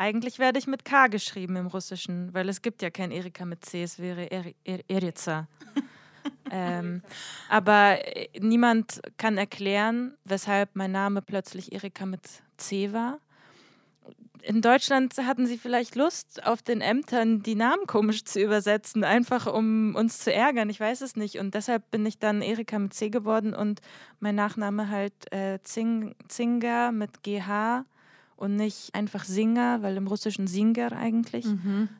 Eigentlich werde ich mit K geschrieben im Russischen, weil es gibt ja kein Erika mit C, es wäre er er Erica. ähm, aber äh, niemand kann erklären, weshalb mein Name plötzlich Erika mit C war. In Deutschland hatten sie vielleicht Lust, auf den Ämtern die Namen komisch zu übersetzen, einfach um uns zu ärgern. Ich weiß es nicht. Und deshalb bin ich dann Erika mit C geworden und mein Nachname halt äh, Zing, Zinger mit GH und nicht einfach Singer, weil im Russischen Singer eigentlich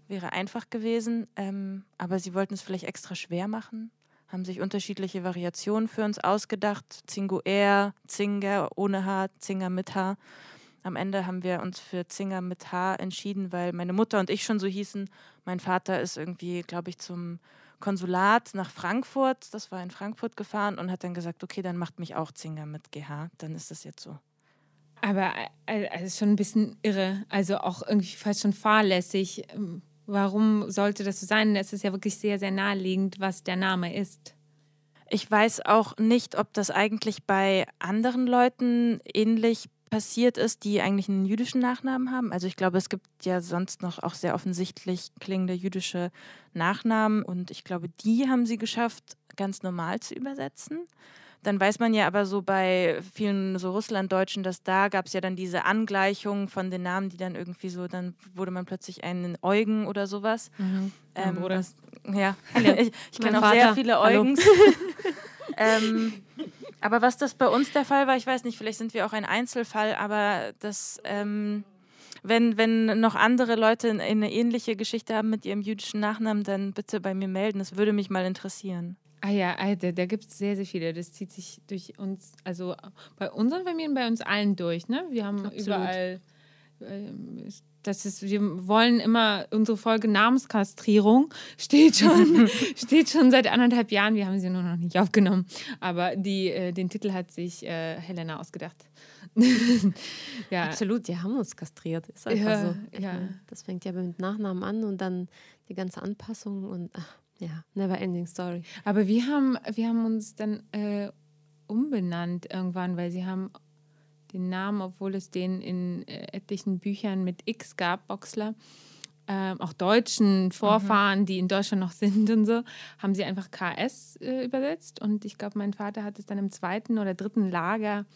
wäre einfach gewesen. Ähm, aber sie wollten es vielleicht extra schwer machen, haben sich unterschiedliche Variationen für uns ausgedacht. Zinguer, Zinger ohne H, Zinger mit H. Am Ende haben wir uns für Zinger mit H entschieden, weil meine Mutter und ich schon so hießen. Mein Vater ist irgendwie, glaube ich, zum Konsulat nach Frankfurt, das war in Frankfurt gefahren und hat dann gesagt, okay, dann macht mich auch Zinger mit GH, dann ist das jetzt so. Aber äh, also ist schon ein bisschen irre, also auch irgendwie fast schon fahrlässig. Ähm, Warum sollte das so sein? Es ist ja wirklich sehr, sehr naheliegend, was der Name ist. Ich weiß auch nicht, ob das eigentlich bei anderen Leuten ähnlich passiert ist, die eigentlich einen jüdischen Nachnamen haben. Also ich glaube, es gibt ja sonst noch auch sehr offensichtlich klingende jüdische Nachnamen und ich glaube, die haben sie geschafft, ganz normal zu übersetzen. Dann weiß man ja aber so bei vielen so Russlanddeutschen, dass da gab es ja dann diese Angleichung von den Namen, die dann irgendwie so, dann wurde man plötzlich einen Eugen oder sowas. Ähm, Bruder. was, ja, ich, ich kenne auch sehr Vater. viele Hallo. Eugens. ähm, aber was das bei uns der Fall war, ich weiß nicht, vielleicht sind wir auch ein Einzelfall, aber das, ähm, wenn, wenn noch andere Leute in- eine ähnliche Geschichte haben mit ihrem jüdischen Nachnamen, dann bitte bei mir melden. Das würde mich mal interessieren. Ah ja, ah, da, da gibt es sehr, sehr viele. Das zieht sich durch uns, also bei unseren Familien, bei uns allen durch. Ne? Wir haben Absolut. überall, ähm, das ist, wir wollen immer unsere Folge Namenskastrierung steht schon, steht schon seit anderthalb Jahren. Wir haben sie nur noch nicht aufgenommen. Aber die, äh, den Titel hat sich äh, Helena ausgedacht. ja, Absolut, die haben uns kastriert. Ist einfach Ja, so. Ja. mein, das fängt ja mit Nachnamen an und dann die ganze Anpassung und ach, ja, never ending story. Aber wir haben, wir haben uns dann äh, umbenannt irgendwann, weil sie haben den Namen, obwohl es den in äh, etlichen Büchern mit X gab, Boxler, ähm, auch deutschen Vorfahren, die in Deutschland noch sind und so, haben sie einfach KS äh, übersetzt. Und ich glaube, mein Vater hat es dann im zweiten oder dritten Lager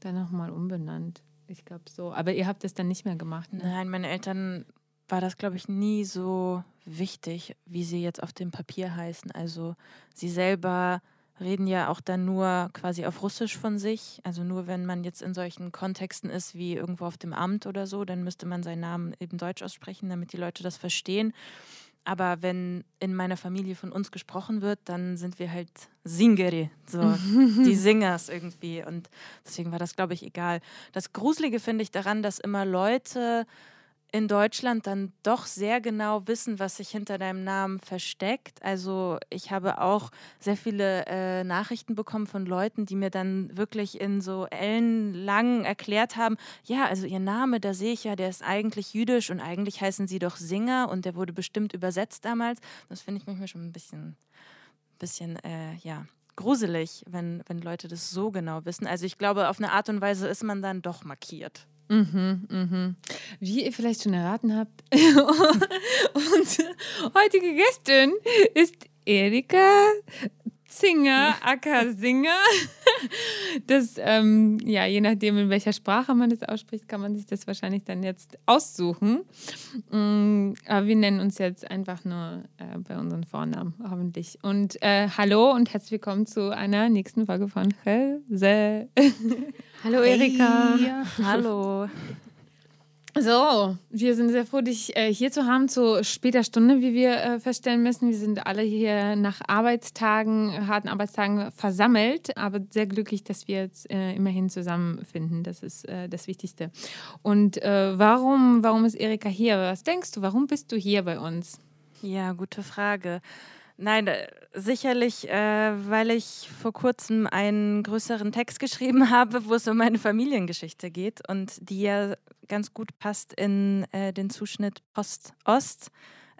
dann nochmal umbenannt. Ich glaube so. Aber ihr habt es dann nicht mehr gemacht. Ne? Nein, meine Eltern war das, glaube ich, nie so wichtig, wie sie jetzt auf dem Papier heißen. Also sie selber reden ja auch dann nur quasi auf Russisch von sich. Also nur wenn man jetzt in solchen Kontexten ist wie irgendwo auf dem Amt oder so, dann müsste man seinen Namen eben deutsch aussprechen, damit die Leute das verstehen. Aber wenn in meiner Familie von uns gesprochen wird, dann sind wir halt Singeri, so die Singers irgendwie. Und deswegen war das, glaube ich, egal. Das Gruselige finde ich daran, dass immer Leute in Deutschland dann doch sehr genau wissen, was sich hinter deinem Namen versteckt. Also ich habe auch sehr viele äh, Nachrichten bekommen von Leuten, die mir dann wirklich in so ellenlang erklärt haben, ja, also ihr Name, da sehe ich ja, der ist eigentlich jüdisch und eigentlich heißen sie doch Singer und der wurde bestimmt übersetzt damals. Das finde ich manchmal schon ein bisschen, bisschen, äh, ja, gruselig, wenn, wenn Leute das so genau wissen. Also ich glaube, auf eine Art und Weise ist man dann doch markiert. Mhm, mhm. Wie ihr vielleicht schon erraten habt, unsere heutige Gästin ist Erika Zinger, aka Singer. Das, ähm, ja, je nachdem, in welcher Sprache man das ausspricht, kann man sich das wahrscheinlich dann jetzt aussuchen. Mm, Aber wir nennen uns jetzt einfach nur äh, bei unseren Vornamen, hoffentlich. Und äh, hallo und herzlich willkommen zu einer nächsten Folge von Helse. Hallo Erika. Hallo. So, wir sind sehr froh, dich äh, hier zu haben zu später Stunde, wie wir äh, feststellen müssen. Wir sind alle hier nach Arbeitstagen, harten Arbeitstagen versammelt, aber sehr glücklich, dass wir jetzt äh, immerhin zusammenfinden. Das ist äh, das Wichtigste. Und äh, warum, warum ist Erika hier? Was denkst du? Warum bist du hier bei uns? Ja, gute Frage. Nein, äh, sicherlich, äh, weil ich vor kurzem einen größeren Text geschrieben habe, wo es um meine Familiengeschichte geht und die ja ganz gut passt in äh, den Zuschnitt Post-Ost.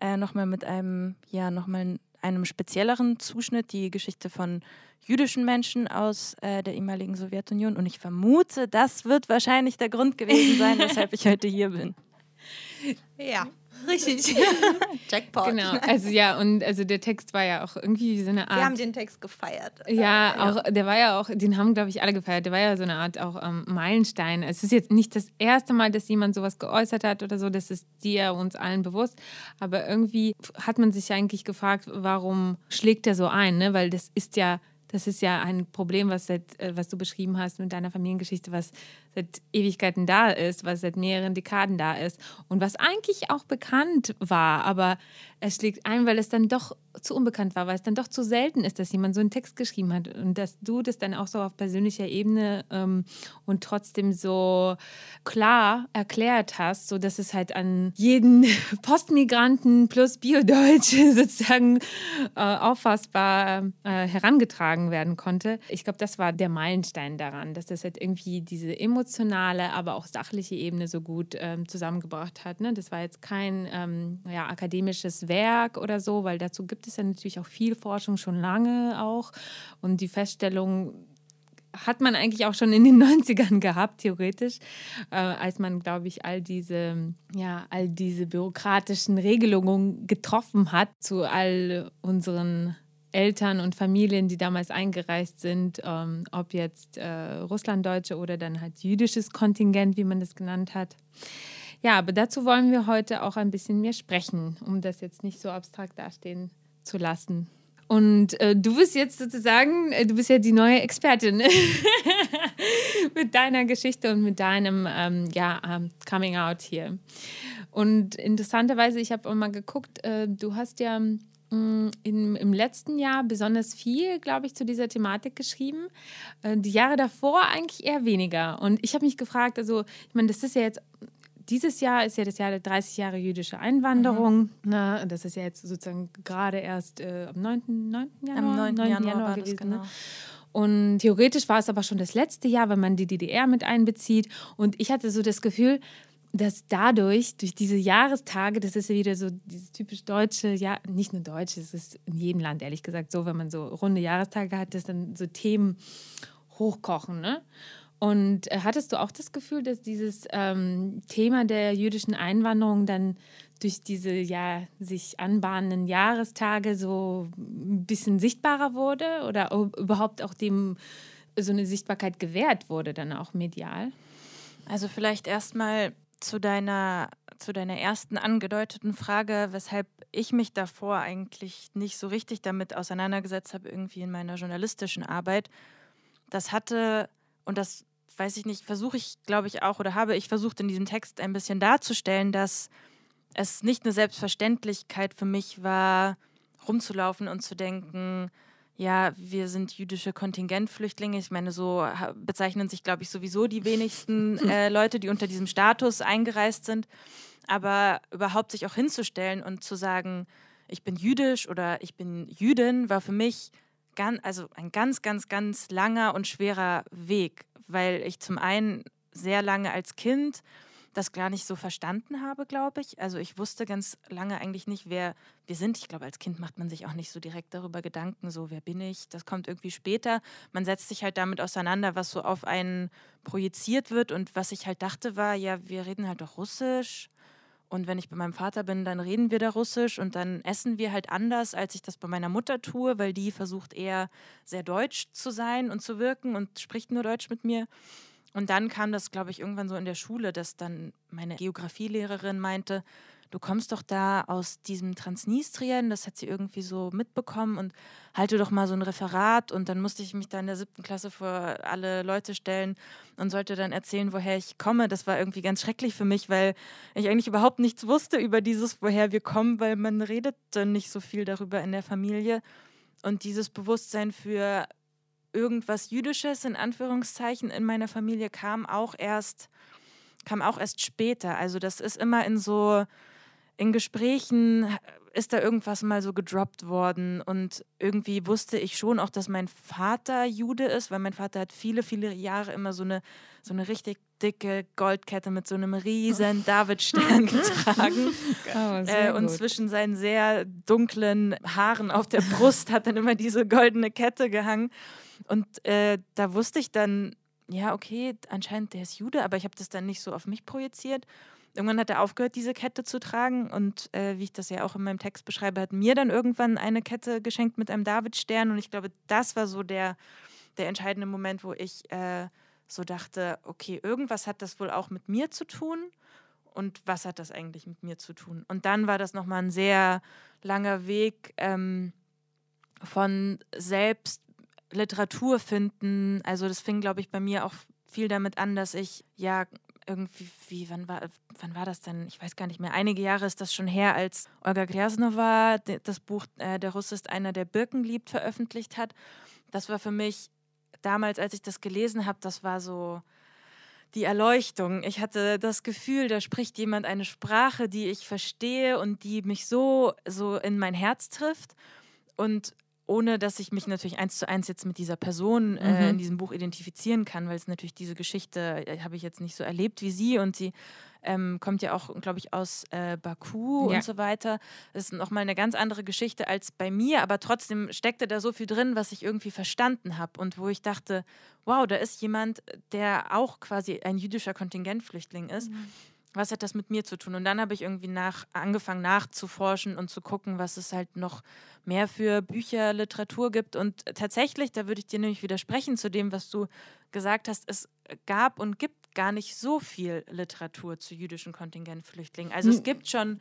Äh, nochmal mit einem, ja, nochmal einem spezielleren Zuschnitt, die Geschichte von jüdischen Menschen aus äh, der ehemaligen Sowjetunion. Und ich vermute, das wird wahrscheinlich der Grund gewesen sein, weshalb ich heute hier bin. Ja, richtig. Jackpot. Genau, also ja, und also der Text war ja auch irgendwie so eine Art. Wir haben den Text gefeiert. Ja, auch, der war ja auch, den haben, glaube ich, alle gefeiert. Der war ja so eine Art auch ähm, Meilenstein. Es ist jetzt nicht das erste Mal, dass jemand sowas geäußert hat oder so, das ist dir uns allen bewusst. Aber irgendwie hat man sich eigentlich gefragt, warum schlägt der so ein, ne? Weil das ist ja, das ist ja ein Problem, was, seit, äh, was du beschrieben hast mit deiner Familiengeschichte, was seit Ewigkeiten da ist, was seit mehreren Dekaden da ist und was eigentlich auch bekannt war, aber es schlägt ein, weil es dann doch zu unbekannt war, weil es dann doch zu selten ist, dass jemand so einen Text geschrieben hat und dass du das dann auch so auf persönlicher Ebene ähm, und trotzdem so klar erklärt hast, so dass es halt an jeden Postmigranten plus Biodeutsch sozusagen äh, auffassbar äh, herangetragen werden konnte. Ich glaube, das war der Meilenstein daran, dass das halt irgendwie diese emotionale, aber auch sachliche Ebene so gut ähm, zusammengebracht hat. Ne? Das war jetzt kein ähm, ja, akademisches Werk oder so, weil dazu gibt es ja natürlich auch viel Forschung schon lange auch. Und die Feststellung hat man eigentlich auch schon in den 90ern gehabt, theoretisch, äh, als man, glaube ich, all diese, ja, all diese bürokratischen Regelungen getroffen hat zu all unseren Eltern und Familien, die damals eingereist sind, ähm, ob jetzt äh, Russlanddeutsche oder dann halt jüdisches Kontingent, wie man das genannt hat. Ja, aber dazu wollen wir heute auch ein bisschen mehr sprechen, um das jetzt nicht so abstrakt dastehen zu lassen. Und äh, du bist jetzt sozusagen, äh, du bist ja die neue Expertin mit deiner Geschichte und mit deinem ähm, ja, ähm, Coming Out hier. Und interessanterweise, ich habe auch mal geguckt, äh, du hast ja mh, in, im letzten Jahr besonders viel, glaube ich, zu dieser Thematik geschrieben. Äh, die Jahre davor eigentlich eher weniger. Und ich habe mich gefragt, also ich meine, das ist ja jetzt dieses Jahr ist ja das Jahr der 30 Jahre jüdische Einwanderung. Mhm. Na, das ist ja jetzt sozusagen gerade erst äh, am 9. 9. Januar, Am 9. 9. Januar, Januar gewesen. genau. Ne? Und theoretisch war es aber schon das letzte Jahr, wenn man die DDR mit einbezieht. Und ich hatte so das Gefühl, dass dadurch, durch diese Jahrestage, das ist ja wieder so dieses typisch deutsche, ja, nicht nur deutsch, es ist in jedem Land ehrlich gesagt so, wenn man so runde Jahrestage hat, dass dann so Themen hochkochen, ne? Und äh, hattest du auch das Gefühl, dass dieses ähm, Thema der jüdischen Einwanderung dann durch diese ja sich anbahnenden Jahrestage so ein bisschen sichtbarer wurde oder überhaupt auch dem so eine Sichtbarkeit gewährt wurde, dann auch medial? Also vielleicht erstmal zu deiner, zu deiner ersten angedeuteten Frage, weshalb ich mich davor eigentlich nicht so richtig damit auseinandergesetzt habe, irgendwie in meiner journalistischen Arbeit. Das hatte, und das weiß ich nicht, versuche ich, glaube ich, auch oder habe ich versucht in diesem Text ein bisschen darzustellen, dass es nicht eine Selbstverständlichkeit für mich war, rumzulaufen und zu denken, ja, wir sind jüdische Kontingentflüchtlinge. Ich meine, so bezeichnen sich, glaube ich, sowieso die wenigsten äh, Leute, die unter diesem Status eingereist sind. Aber überhaupt sich auch hinzustellen und zu sagen, ich bin jüdisch oder ich bin Jüdin, war für mich ganz, also ein ganz, ganz, ganz langer und schwerer Weg, weil ich zum einen sehr lange als Kind das gar nicht so verstanden habe, glaube ich. Also ich wusste ganz lange eigentlich nicht, wer wir sind. Ich glaube, als Kind macht man sich auch nicht so direkt darüber Gedanken, so wer bin ich. Das kommt irgendwie später. Man setzt sich halt damit auseinander, was so auf einen projiziert wird. Und was ich halt dachte war, ja, wir reden halt doch Russisch. Und wenn ich bei meinem Vater bin, dann reden wir da Russisch und dann essen wir halt anders, als ich das bei meiner Mutter tue, weil die versucht eher sehr deutsch zu sein und zu wirken und spricht nur Deutsch mit mir. Und dann kam das, glaube ich, irgendwann so in der Schule, dass dann meine Geografielehrerin meinte, du kommst doch da aus diesem Transnistrien, das hat sie irgendwie so mitbekommen und halte doch mal so ein Referat und dann musste ich mich da in der siebten Klasse vor alle Leute stellen und sollte dann erzählen, woher ich komme. Das war irgendwie ganz schrecklich für mich, weil ich eigentlich überhaupt nichts wusste über dieses, woher wir kommen, weil man redet dann nicht so viel darüber in der Familie. Und dieses Bewusstsein für irgendwas Jüdisches in Anführungszeichen in meiner Familie kam auch erst, kam auch erst später. Also das ist immer in so, in Gesprächen ist da irgendwas mal so gedroppt worden und irgendwie wusste ich schon auch, dass mein Vater Jude ist, weil mein Vater hat viele, viele Jahre immer so eine, so eine richtig dicke Goldkette mit so einem riesen Davidstern getragen. Oh, äh, und zwischen seinen sehr dunklen Haaren auf der Brust hat dann immer diese goldene Kette gehangen. Und äh, da wusste ich dann, ja, okay, anscheinend der ist Jude, aber ich habe das dann nicht so auf mich projiziert. Irgendwann hat er aufgehört, diese Kette zu tragen und äh, wie ich das ja auch in meinem Text beschreibe, hat mir dann irgendwann eine Kette geschenkt mit einem Davidstern und ich glaube, das war so der, der entscheidende Moment, wo ich äh, so dachte, okay, irgendwas hat das wohl auch mit mir zu tun und was hat das eigentlich mit mir zu tun? Und dann war das nochmal ein sehr langer Weg ähm, von selbst Literatur finden. Also das fing, glaube ich, bei mir auch viel damit an, dass ich ja irgendwie, wie, wann war, wann war das denn? Ich weiß gar nicht mehr. Einige Jahre ist das schon her, als Olga Gryasnova das Buch äh, Der Russ ist einer, der Birken liebt, veröffentlicht hat. Das war für mich damals, als ich das gelesen habe, das war so die Erleuchtung. Ich hatte das Gefühl, da spricht jemand eine Sprache, die ich verstehe und die mich so, so in mein Herz trifft. Und ohne dass ich mich natürlich eins zu eins jetzt mit dieser Person äh, in Mhm. diesem Buch identifizieren kann, weil es natürlich diese Geschichte äh, habe ich jetzt nicht so erlebt wie sie und sie ähm, kommt ja auch, glaube ich, aus äh, Baku Ja. und so weiter. Das ist nochmal eine ganz andere Geschichte als bei mir, aber trotzdem steckte da so viel drin, was ich irgendwie verstanden habe und wo ich dachte, wow, da ist jemand, der auch quasi ein jüdischer Kontingentflüchtling ist. Was hat das mit mir zu tun? Und dann habe ich irgendwie nach, angefangen nachzuforschen und zu gucken, was es halt noch mehr für Bücher, Literatur gibt. Und tatsächlich, da würde ich dir nämlich widersprechen zu dem, was du gesagt hast, es gab und gibt gar nicht so viel Literatur zu jüdischen Kontingentflüchtlingen. Also es Hm. gibt schon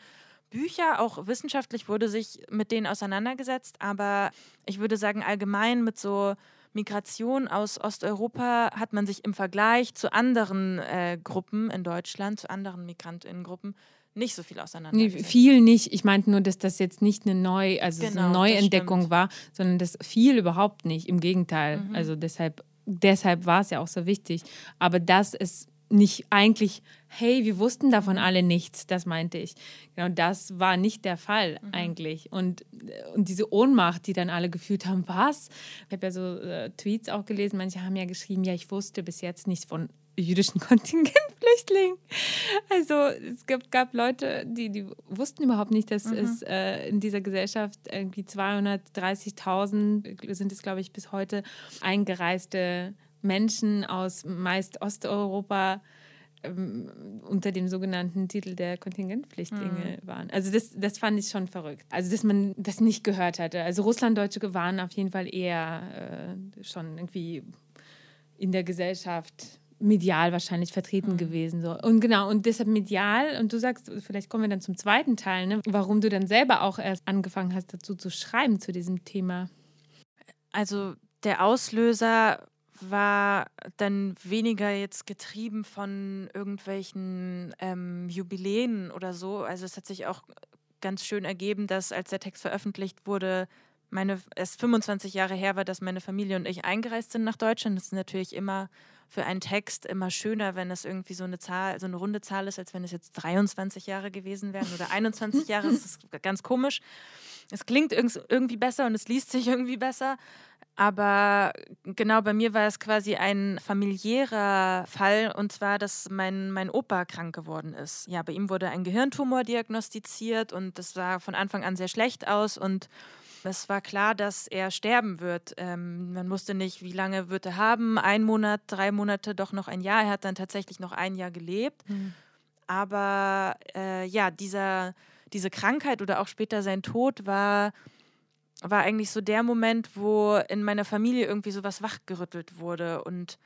Bücher, auch wissenschaftlich wurde sich mit denen auseinandergesetzt, aber ich würde sagen, allgemein mit so Migration aus Osteuropa hat man sich im Vergleich zu anderen äh, Gruppen in Deutschland, zu anderen MigrantInnengruppen, nicht so viel Nee, auseinandergesetzt. viel nicht. Ich meinte nur, dass das jetzt nicht eine, Neu, also so Genau, eine Neuentdeckung war, sondern das viel überhaupt nicht. Im Gegenteil. Mhm. Also deshalb, deshalb war es ja auch so wichtig. Aber das ist nicht eigentlich, hey, wir wussten davon Mhm. alle nichts, das meinte ich. Genau, das war nicht der Fall Mhm. eigentlich. Und, und diese Ohnmacht, die dann alle gefühlt haben, was? Ich habe ja so äh, Tweets auch gelesen, manche haben ja geschrieben, ja, ich wusste bis jetzt nichts von jüdischen Kontingentflüchtlingen. Also es gab, gab Leute, die, die wussten überhaupt nicht, dass es äh, in dieser Gesellschaft irgendwie 230.000 sind es, glaube ich, bis heute eingereiste Menschen aus meist Osteuropa ähm, unter dem sogenannten Titel der Kontingentflüchtlinge waren. Also das, das fand ich schon verrückt. Also dass man das nicht gehört hatte. Also Russlanddeutsche waren auf jeden Fall eher äh, schon irgendwie in der Gesellschaft medial wahrscheinlich vertreten gewesen. So. Und genau, und deshalb medial, und du sagst, vielleicht kommen wir dann zum zweiten Teil, ne, warum du dann selber auch erst angefangen hast, dazu zu schreiben zu diesem Thema. Also der Auslöser war dann weniger jetzt getrieben von irgendwelchen ähm, Jubiläen oder so. Also es hat sich auch ganz schön ergeben, dass als der Text veröffentlicht wurde, meine, es 25 Jahre her war, dass meine Familie und ich eingereist sind nach Deutschland. Das ist natürlich immer für einen Text immer schöner, wenn es irgendwie so eine Zahl, so eine runde Zahl ist, als wenn es jetzt 23 Jahre gewesen wären oder 21 Jahre. Das ist ganz komisch. Es klingt irg- irgendwie besser und es liest sich irgendwie besser. Aber genau bei mir war es quasi ein familiärer Fall und zwar, dass mein, mein Opa krank geworden ist. Ja, bei ihm wurde ein Gehirntumor diagnostiziert und das sah von Anfang an sehr schlecht aus und es war klar, dass er sterben wird. Ähm, man wusste nicht, wie lange wird er haben. Ein Monat, drei Monate, doch noch ein Jahr. Er hat dann tatsächlich noch ein Jahr gelebt. Aber äh, ja, dieser, diese Krankheit oder auch später sein Tod war, war eigentlich so der Moment, wo in meiner Familie irgendwie sowas wachgerüttelt wurde. Und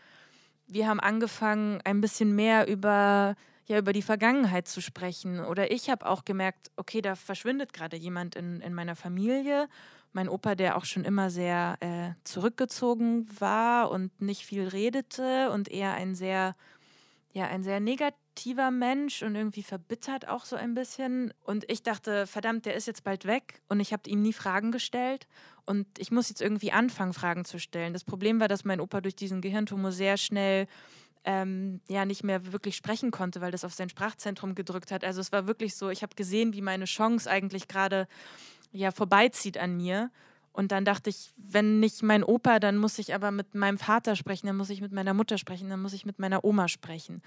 wir haben angefangen, ein bisschen mehr über ja über die Vergangenheit zu sprechen. Oder ich habe auch gemerkt, okay, da verschwindet gerade jemand in, in meiner Familie. Mein Opa, der auch schon immer sehr äh, zurückgezogen war und nicht viel redete und eher ein sehr, ja, ein sehr negativer Mensch und irgendwie verbittert auch so ein bisschen. Und ich dachte, verdammt, der ist jetzt bald weg und ich habe ihm nie Fragen gestellt. Und ich muss jetzt irgendwie anfangen, Fragen zu stellen. Das Problem war, dass mein Opa durch diesen Gehirntumor sehr schnell ähm, ja nicht mehr wirklich sprechen konnte, weil das auf sein Sprachzentrum gedrückt hat. Also es war wirklich so, ich habe gesehen, wie meine Chance eigentlich gerade ja vorbeizieht an mir. Und dann dachte ich, wenn nicht mein Opa, dann muss ich aber mit meinem Vater sprechen, dann muss ich mit meiner Mutter sprechen, dann muss ich mit meiner Oma sprechen.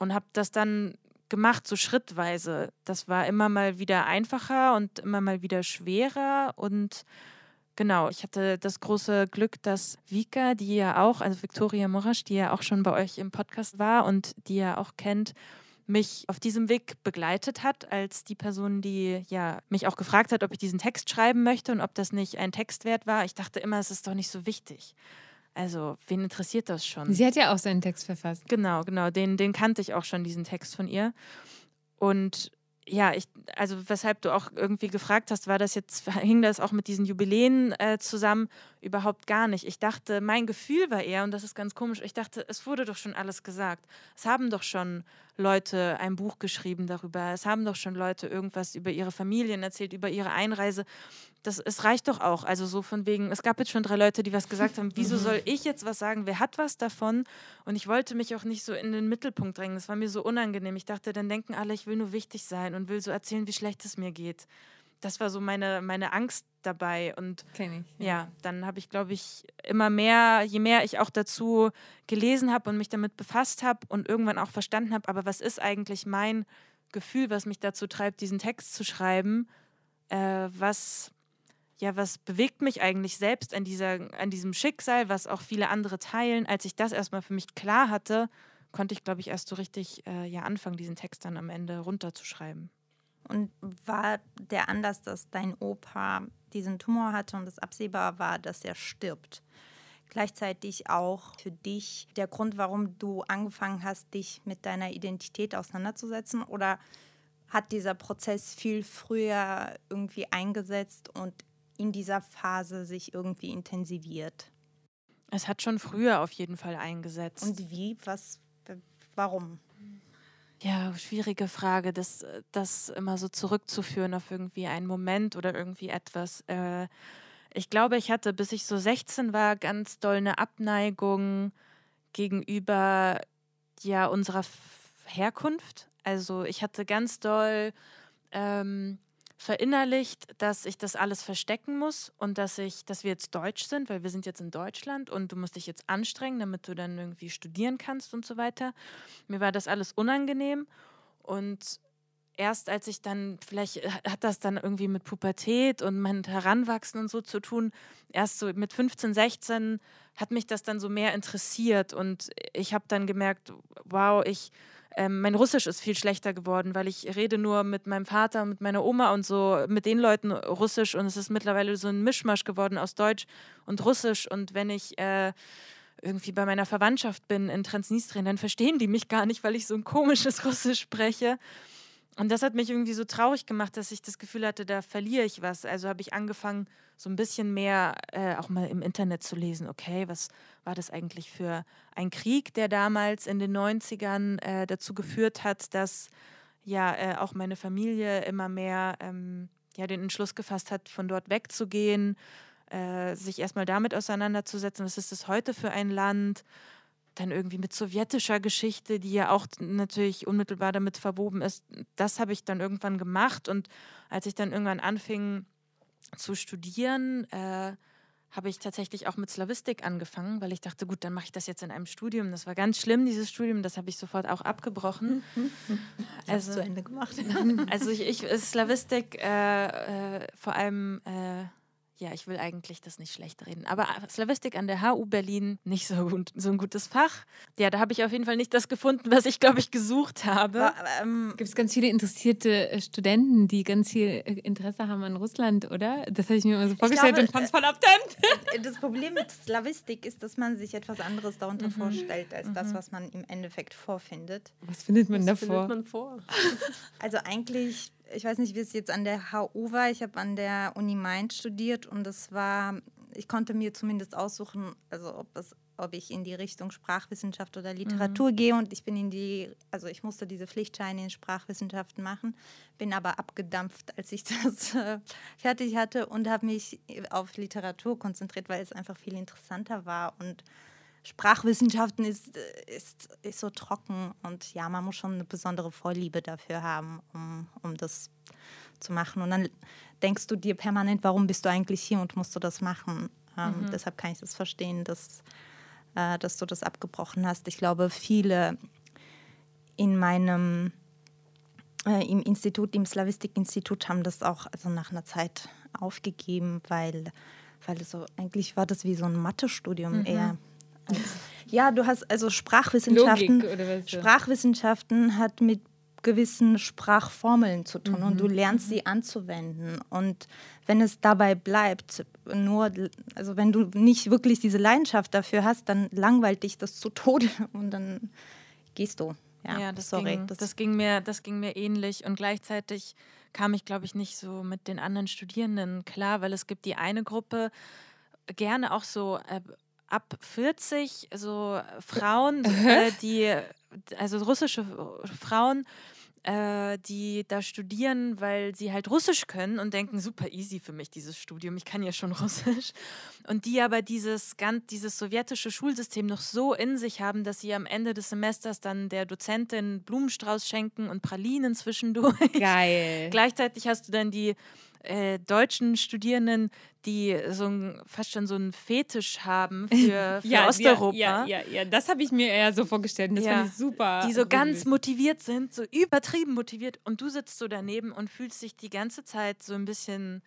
Und habe das dann gemacht, so schrittweise. Das war immer mal wieder einfacher und immer mal wieder schwerer und Genau, ich hatte das große Glück, dass Vika, die ja auch, also Viktoria Morasch, die ja auch schon bei euch im Podcast war und die ja auch kennt, mich auf diesem Weg begleitet hat, als die Person, die ja mich auch gefragt hat, ob ich diesen Text schreiben möchte und ob das nicht ein Text wert war. Ich dachte immer, es ist doch nicht so wichtig. Also, wen interessiert das schon? Sie hat ja auch seinen Text verfasst. Genau, genau. Den, den kannte ich auch schon, diesen Text von ihr. Und ja, ich, also weshalb du auch irgendwie gefragt hast, war das jetzt, hing das auch mit diesen Jubiläen äh, zusammen? Überhaupt gar nicht. Ich dachte, mein Gefühl war eher, und das ist ganz komisch, ich dachte, es wurde doch schon alles gesagt. Es haben doch schon Leute ein Buch geschrieben darüber. Es haben doch schon Leute irgendwas über ihre Familien erzählt, über ihre Einreise. Das, es reicht doch auch. Also so von wegen, es gab jetzt schon drei Leute, die was gesagt haben. Wieso mhm. soll ich jetzt was sagen? Wer hat was davon? Und ich wollte mich auch nicht so in den Mittelpunkt drängen. Das war mir so unangenehm. Ich dachte, dann denken alle, ich will nur wichtig sein und will so erzählen, wie schlecht es mir geht. Das war so meine, meine Angst dabei. Und ich, ja. ja, dann habe ich, glaube ich, immer mehr, je mehr ich auch dazu gelesen habe und mich damit befasst habe und irgendwann auch verstanden habe, aber was ist eigentlich mein Gefühl, was mich dazu treibt, diesen Text zu schreiben? Äh, was ja, was bewegt mich eigentlich selbst an, dieser, an diesem Schicksal, was auch viele andere teilen. Als ich das erstmal für mich klar hatte, konnte ich, glaube ich, erst so richtig äh, ja, anfangen, diesen Text dann am Ende runterzuschreiben. Und war der Anlass, dass dein Opa diesen Tumor hatte und es absehbar war, dass er stirbt? Gleichzeitig auch für dich der Grund, warum du angefangen hast, dich mit deiner Identität auseinanderzusetzen? Oder hat dieser Prozess viel früher irgendwie eingesetzt und in dieser Phase sich irgendwie intensiviert? Es hat schon früher auf jeden Fall eingesetzt. Und wie? Was? Warum? Ja, schwierige Frage, das, das immer so zurückzuführen auf irgendwie einen Moment oder irgendwie etwas. Äh, ich glaube, ich hatte, bis ich so 16 war, ganz doll eine Abneigung gegenüber ja unserer Herkunft. Also ich hatte ganz doll ähm, verinnerlicht, dass ich das alles verstecken muss und dass ich, dass wir jetzt deutsch sind, weil wir sind jetzt in Deutschland und du musst dich jetzt anstrengen, damit du dann irgendwie studieren kannst und so weiter. Mir war das alles unangenehm und erst als ich dann, vielleicht hat das dann irgendwie mit Pubertät und mein Heranwachsen und so zu tun, erst so mit 15, 16 hat mich das dann so mehr interessiert und ich habe dann gemerkt, wow, ich ähm, mein Russisch ist viel schlechter geworden, weil ich rede nur mit meinem Vater, mit meiner Oma und so, mit den Leuten Russisch und es ist mittlerweile so ein Mischmasch geworden aus Deutsch und Russisch und wenn ich äh, irgendwie bei meiner Verwandtschaft bin in Transnistrien, dann verstehen die mich gar nicht, weil ich so ein komisches Russisch spreche. Und das hat mich irgendwie so traurig gemacht, dass ich das Gefühl hatte, da verliere ich was. Also habe ich angefangen, so ein bisschen mehr äh, auch mal im Internet zu lesen. Okay, was war das eigentlich für ein Krieg, der damals in den 90ern äh, dazu geführt hat, dass ja äh, auch meine Familie immer mehr ähm, ja, den Entschluss gefasst hat, von dort wegzugehen, äh, sich erstmal damit auseinanderzusetzen, was ist das heute für ein Land? Dann irgendwie mit sowjetischer Geschichte, die ja auch natürlich unmittelbar damit verwoben ist. Das habe ich dann irgendwann gemacht und als ich dann irgendwann anfing zu studieren, äh, habe ich tatsächlich auch mit Slavistik angefangen, weil ich dachte, gut, dann mache ich das jetzt in einem Studium. Das war ganz schlimm, dieses Studium, das habe ich sofort auch abgebrochen. also zu Ende gemacht. also ich, ich Slavistik äh, äh, vor allem äh, ja, ich will eigentlich das nicht schlecht reden. Aber Slavistik an der HU Berlin, nicht so, gut, so ein gutes Fach. Ja, da habe ich auf jeden Fall nicht das gefunden, was ich, glaube ich, gesucht habe. Ähm, Gibt es ganz viele interessierte äh, Studenten, die ganz viel äh, Interesse haben an Russland, oder? Das habe ich mir immer so vorgestellt glaube, und fand es voll abtent. Das Problem mit Slavistik ist, dass man sich etwas anderes darunter Mhm. vorstellt, als das, was man im Endeffekt vorfindet. Was findet man Was davor? findet man vor? Also eigentlich, ich weiß nicht, wie es jetzt an der HU war. Ich habe an der Uni Mainz studiert und es war, ich konnte mir zumindest aussuchen, also ob es ob ich in die Richtung Sprachwissenschaft oder Literatur gehe. Und ich bin in die, also ich musste diese Pflichtscheine in Sprachwissenschaften machen, bin aber abgedampft, als ich das äh, fertig hatte und habe mich auf Literatur konzentriert, weil es einfach viel interessanter war. Und Sprachwissenschaften ist, äh, ist, ist so trocken und ja, man muss schon eine besondere Vorliebe dafür haben, um, um das zu machen. Und dann denkst du dir permanent, warum bist du eigentlich hier und musst du das machen? Ähm, Deshalb kann ich das verstehen, dass, äh, dass du das abgebrochen hast. Ich glaube, viele in meinem äh, im Institut, im Slavistik-Institut haben das auch also nach einer Zeit aufgegeben, weil, weil so, eigentlich war das wie so ein Mathestudium eher. Als, ja, du hast also Sprachwissenschaften. Sprachwissenschaften hat mit gewissen Sprachformeln zu tun und du lernst sie anzuwenden. Und wenn es dabei bleibt, nur, also wenn du nicht wirklich diese Leidenschaft dafür hast, dann langweilt dich das zu Tode und dann gehst du. Ja, Ja, das, sorry. ging, das, ging mir, das ging mir ähnlich. Und gleichzeitig kam ich, glaube ich, nicht so mit den anderen Studierenden klar, weil es gibt die eine Gruppe, gerne auch so äh, ab 40, so Frauen, äh, die, also russische Frauen, äh, die da studieren, weil sie halt Russisch können und denken, super easy für mich dieses Studium, ich kann ja schon Russisch. Und die aber dieses, ganz, dieses sowjetische Schulsystem noch so in sich haben, dass sie am Ende des Semesters dann der Dozentin Blumenstrauß schenken und Pralinen zwischendurch. Geil. Gleichzeitig hast du dann die äh, deutschen Studierenden, die so ein, fast schon so einen Fetisch haben für, für Osteuropa. Ja, ja, ja, ja, das habe ich mir eher so vorgestellt. Das Ja. fand ich super. die so ganz motiviert sind, so übertrieben motiviert und du sitzt so daneben und fühlst dich die ganze Zeit so ein bisschen,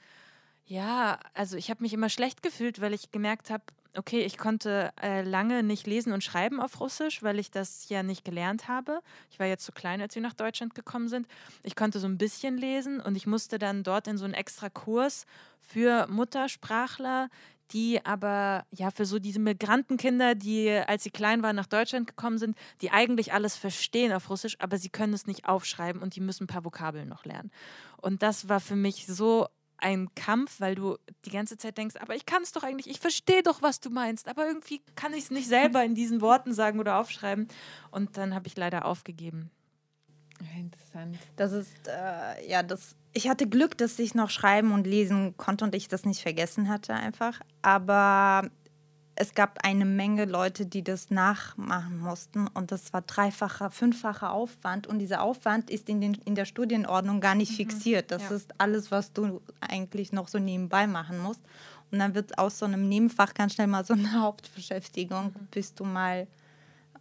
ja, also ich habe mich immer schlecht gefühlt, weil ich gemerkt habe, okay, ich konnte äh, lange nicht lesen und schreiben auf Russisch, weil ich das ja nicht gelernt habe. Ich war jetzt zu klein, als wir nach Deutschland gekommen sind. Ich konnte so ein bisschen lesen und ich musste dann dort in so einen extra Kurs für Muttersprachler, die aber ja für so diese Migrantenkinder, die als sie klein waren nach Deutschland gekommen sind, die eigentlich alles verstehen auf Russisch, aber sie können es nicht aufschreiben und die müssen ein paar Vokabeln noch lernen. Und das war für mich so ein Kampf, weil du die ganze Zeit denkst, aber ich kann es doch eigentlich, ich verstehe doch, was du meinst, aber irgendwie kann ich es nicht selber in diesen Worten sagen oder aufschreiben. Und dann habe ich leider aufgegeben. Interessant. Das ist, äh, ja, das. Ich hatte Glück, dass ich noch schreiben und lesen konnte und ich das nicht vergessen hatte einfach. Aber es gab eine Menge Leute, die das nachmachen mussten und das war dreifacher, fünffacher Aufwand und dieser Aufwand ist in, den, in der Studienordnung gar nicht fixiert. Das ja. ist alles, was du eigentlich noch so nebenbei machen musst. Und dann wird aus so einem Nebenfach ganz schnell mal so eine Hauptbeschäftigung, bis du mal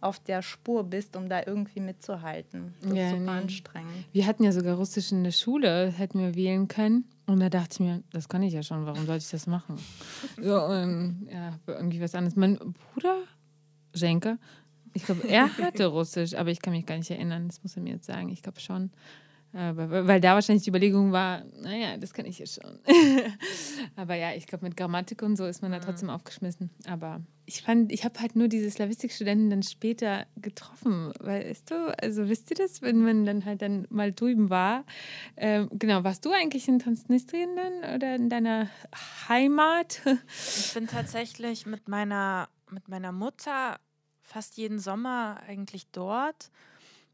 auf der Spur bist, um da irgendwie mitzuhalten. Das Ja, ist super nee. anstrengend. Wir hatten ja sogar Russisch in der Schule, hätten wir wählen können. Und da dachte ich mir, das kann ich ja schon, warum sollte ich das machen? so, und, ja, irgendwie was anderes. Mein Bruder, Jenke, ich glaube, er hatte Russisch, aber ich kann mich gar nicht erinnern. Das muss er mir jetzt sagen. Ich glaube schon. Weil da wahrscheinlich die Überlegung war, naja, das kann ich ja schon. aber ja, ich glaube, mit Grammatik und so ist man da trotzdem aufgeschmissen. Aber ich fand, ich habe halt nur diese Slavistikstudenten dann später getroffen. Weißt du, also wisst ihr das, wenn man dann halt dann mal drüben war? Ähm, genau, warst du eigentlich in Transnistrien dann oder in deiner Heimat? Ich bin tatsächlich mit meiner, mit meiner Mutter fast jeden Sommer eigentlich dort.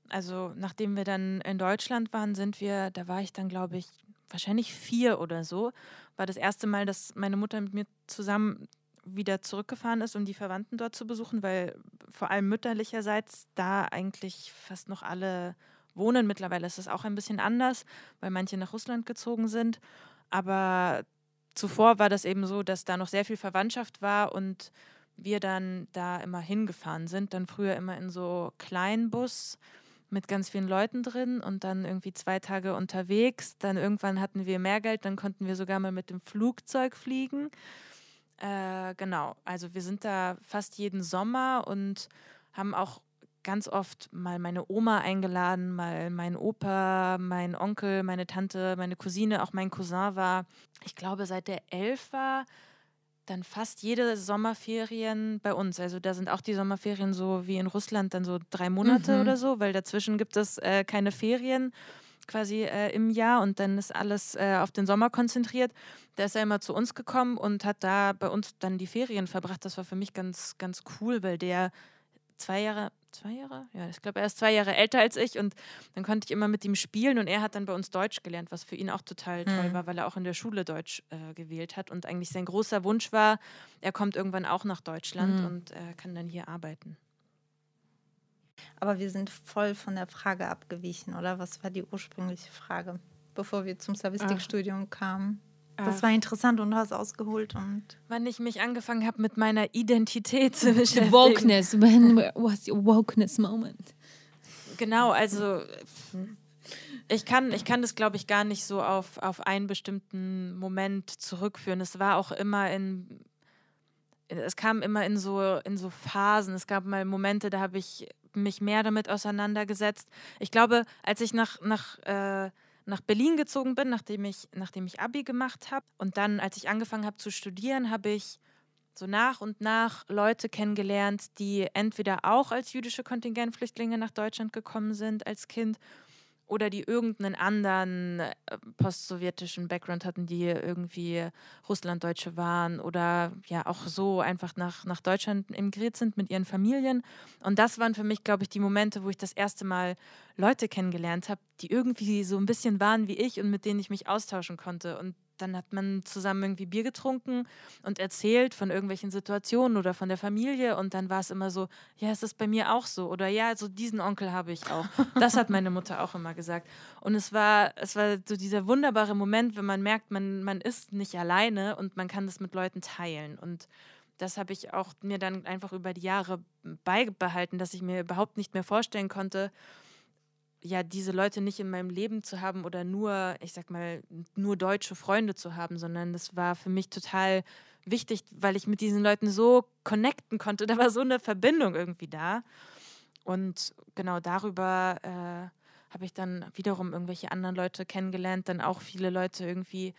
Also nachdem wir dann in Deutschland waren, sind wir, da war ich dann, glaube ich, wahrscheinlich vier oder so. War das erste Mal, dass meine Mutter mit mir zusammen wieder zurückgefahren ist, um die Verwandten dort zu besuchen, weil vor allem mütterlicherseits da eigentlich fast noch alle wohnen. Mittlerweile ist es auch ein bisschen anders, weil manche nach Russland gezogen sind. Aber zuvor war das eben so, dass da noch sehr viel Verwandtschaft war und wir dann da immer hingefahren sind. Dann früher immer in so Kleinbus mit ganz vielen Leuten drin und dann irgendwie zwei Tage unterwegs. Dann irgendwann hatten wir mehr Geld, dann konnten wir sogar mal mit dem Flugzeug fliegen. Äh, genau, also wir sind da fast jeden Sommer und haben auch ganz oft mal meine Oma eingeladen, mal mein Opa, mein Onkel, meine Tante, meine Cousine, auch mein Cousin war, ich glaube, seit der elf war, dann fast jede Sommerferien bei uns. Also da sind auch die Sommerferien so wie in Russland dann so drei Monate Mhm. oder so, weil dazwischen gibt es äh, keine Ferien quasi äh, im Jahr und dann ist alles äh, auf den Sommer konzentriert. Da ist er immer zu uns gekommen und hat da bei uns dann die Ferien verbracht. Das war für mich ganz, ganz cool, weil der zwei Jahre, zwei Jahre? Ja, ich glaube, er ist zwei Jahre älter als ich und dann konnte ich immer mit ihm spielen und er hat dann bei uns Deutsch gelernt, was für ihn auch total toll Mhm. war, weil er auch in der Schule Deutsch äh, gewählt hat und eigentlich sein großer Wunsch war, er kommt irgendwann auch nach Deutschland Mhm. und äh, kann dann hier arbeiten. Aber wir sind voll von der Frage abgewichen, oder? Was war die ursprüngliche Frage, bevor wir zum Slavistikstudium kamen? Das Ach. war interessant und du hast ausgeholt und Wann ich mich angefangen habe, mit meiner Identität zu beschäftigen. Wokeness. When was your wokeness moment? Genau, also ich kann, ich kann das, glaube ich, gar nicht so auf, auf einen bestimmten Moment zurückführen. Es war auch immer in, es kam immer in so, in so Phasen. Es gab mal Momente, da habe ich mich mehr damit auseinandergesetzt. Ich glaube, als ich nach, nach, äh, nach Berlin gezogen bin, nachdem ich, nachdem ich Abi gemacht habe und dann, als ich angefangen habe zu studieren, habe ich so nach und nach Leute kennengelernt, die entweder auch als jüdische Kontingentflüchtlinge nach Deutschland gekommen sind als Kind oder die irgendeinen anderen äh, postsowjetischen Background hatten, die irgendwie Russlanddeutsche waren oder ja auch so einfach nach, nach Deutschland emigriert sind mit ihren Familien. Und das waren für mich, glaube ich, die Momente, wo ich das erste Mal Leute kennengelernt habe, die irgendwie so ein bisschen waren wie ich und mit denen ich mich austauschen konnte. Und dann hat man zusammen irgendwie Bier getrunken und erzählt von irgendwelchen Situationen oder von der Familie und dann war es immer so, ja, es ist bei mir auch so oder ja, so diesen Onkel habe ich auch. Das hat meine Mutter auch immer gesagt. Und es war, es war so dieser wunderbare Moment, wenn man merkt, man, man ist nicht alleine und man kann das mit Leuten teilen. Und das habe ich auch mir dann einfach über die Jahre beibehalten, dass ich mir überhaupt nicht mehr vorstellen konnte, ja, diese Leute nicht in meinem Leben zu haben oder nur, ich sag mal, nur deutsche Freunde zu haben, sondern das war für mich total wichtig, weil ich mit diesen Leuten so connecten konnte. Da war so eine Verbindung irgendwie da. Und genau darüber äh, habe ich dann wiederum irgendwelche anderen Leute kennengelernt, dann auch viele Leute irgendwie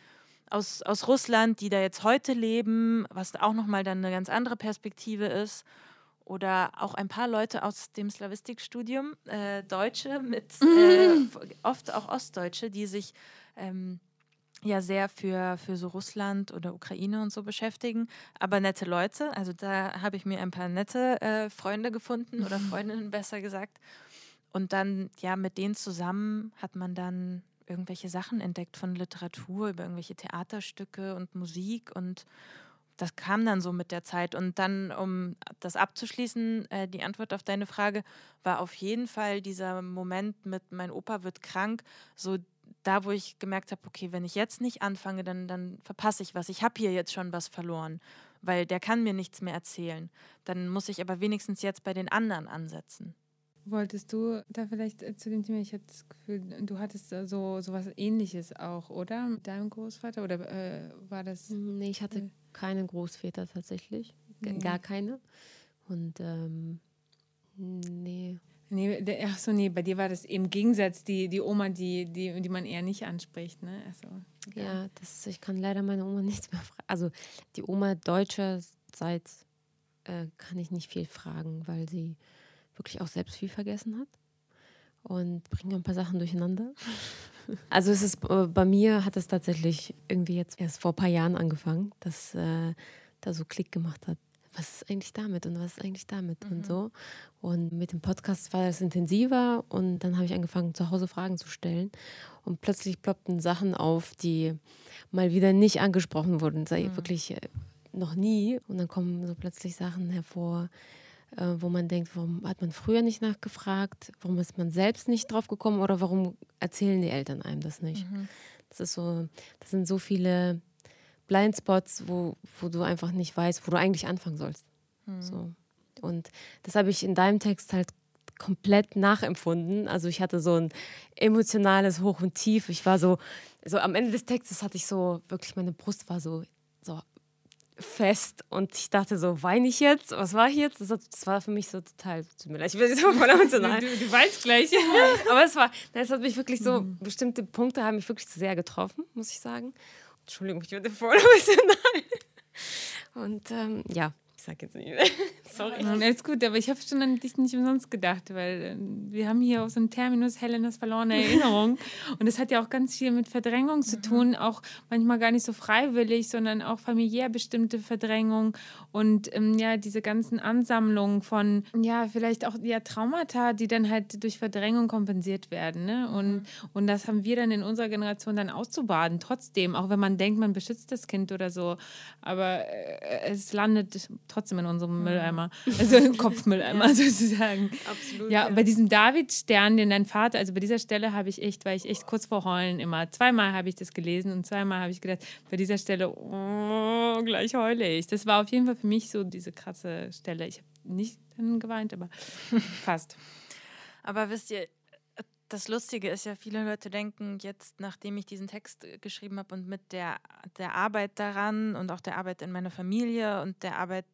aus, aus Russland, die da jetzt heute leben, was auch nochmal dann eine ganz andere Perspektive ist oder auch ein paar Leute aus dem Slavistikstudium, äh, Deutsche mit äh, oft auch Ostdeutsche, die sich ähm, ja sehr für, für so Russland oder Ukraine und so beschäftigen, aber nette Leute. Also da habe ich mir ein paar nette äh, Freunde gefunden oder Freundinnen besser gesagt. Und dann, ja, mit denen zusammen hat man dann irgendwelche Sachen entdeckt von Literatur, über irgendwelche Theaterstücke und Musik und das kam dann so mit der Zeit. Und dann, um das abzuschließen, äh, die Antwort auf deine Frage war auf jeden Fall dieser Moment mit mein Opa wird krank, so da, wo ich gemerkt habe, okay, wenn ich jetzt nicht anfange, dann, dann verpasse ich was. Ich habe hier jetzt schon was verloren, weil der kann mir nichts mehr erzählen. Dann muss ich aber wenigstens jetzt bei den anderen ansetzen. Wolltest du da vielleicht äh, zu dem Thema, ich habe das Gefühl, du hattest so, so was ähnliches auch, oder? Mit deinem Großvater? Oder äh, war das. Nee, ich hatte Äh. Keine Großväter tatsächlich. Nee. Gar keine. Und ähm, nee. Nee, ach so, nee, bei dir war das im Gegensatz die, die Oma, die, die, die man eher nicht anspricht, ne? Ach so, okay. Ja, das, ich kann leider meine Oma nichts mehr fragen. Also die Oma deutscherseits äh, kann ich nicht viel fragen, weil sie wirklich auch selbst viel vergessen hat und bringt ein paar Sachen durcheinander. Also es ist äh, bei mir hat es tatsächlich irgendwie jetzt erst vor ein paar Jahren angefangen, dass äh, da so Klick gemacht hat. Was ist eigentlich damit und was ist eigentlich damit und so. Und mit dem Podcast war das intensiver und dann habe ich angefangen, zu Hause Fragen zu stellen. Und plötzlich ploppten Sachen auf, die mal wieder nicht angesprochen wurden, sei wirklich äh, noch nie. Und dann kommen so plötzlich Sachen hervor, äh, wo man denkt, warum hat man früher nicht nachgefragt, warum ist man selbst nicht drauf gekommen oder warum erzählen die Eltern einem das nicht. Das ist so, das sind so viele Blindspots, wo, wo du einfach nicht weißt, wo du eigentlich anfangen sollst. So. Und das habe ich in deinem Text halt komplett nachempfunden. Also ich hatte so ein emotionales Hoch und Tief. Ich war so, so am Ende des Textes hatte ich so, wirklich meine Brust war so, so fest und ich dachte so, weine ich jetzt? Was war ich jetzt? Das, war für mich so total, tut mir leid, ich bin so voll emotional. Du, du weinst gleich. Aber es war, das hat mich wirklich so, mhm. bestimmte Punkte haben mich wirklich sehr getroffen, muss ich sagen. Entschuldigung, ich werde voll emotional. Und ähm, ja, ich sag jetzt nicht mehr. Sorry. Nein, alles gut, aber ich habe schon an dich nicht umsonst gedacht, weil äh, wir haben hier auch so einen Terminus Helenas verlorene Erinnerung. und das hat ja auch ganz viel mit Verdrängung zu tun, auch manchmal gar nicht so freiwillig, sondern auch familiär bestimmte Verdrängung und ähm, ja, diese ganzen Ansammlungen von, ja, vielleicht auch ja, Traumata, die dann halt durch Verdrängung kompensiert werden. Ne? Und, mhm. und das haben wir dann in unserer Generation dann auszubaden, trotzdem, auch wenn man denkt, man beschützt das Kind oder so. Aber äh, es landet trotzdem in unserem mhm. Mülleimer, also im Kopfmülleimer ja. sozusagen. Absolut. Ja, ja, bei diesem David-Stern, den dein Vater, also bei dieser Stelle habe ich echt, weil ich echt kurz vor Heulen immer, zweimal habe ich das gelesen und zweimal habe ich gedacht, bei dieser Stelle, oh, gleich heule ich. Das war auf jeden Fall für mich so diese krasse Stelle. Ich habe nicht dann geweint, aber fast. Aber wisst ihr, das Lustige ist ja, viele Leute denken jetzt, nachdem ich diesen Text äh, geschrieben habe und mit der, der Arbeit daran und auch der Arbeit in meiner Familie und der Arbeit,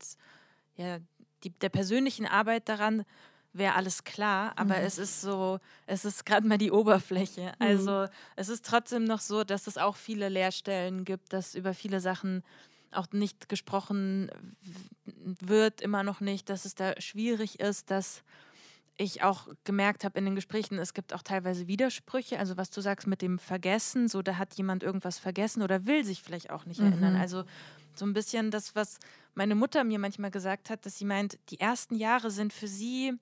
ja, die, der persönlichen Arbeit daran, wäre alles klar, aber mhm. es ist so, es ist gerade mal die Oberfläche. Mhm. Also es ist trotzdem noch so, dass es auch viele Leerstellen gibt, dass über viele Sachen auch nicht gesprochen wird, immer noch nicht, dass es da schwierig ist, dass ich auch gemerkt habe in den Gesprächen, es gibt auch teilweise Widersprüche. Also was du sagst mit dem Vergessen, so da hat jemand irgendwas vergessen oder will sich vielleicht auch nicht mhm. erinnern. Also so ein bisschen das, was meine Mutter mir manchmal gesagt hat, dass sie meint, die ersten Jahre sind für sie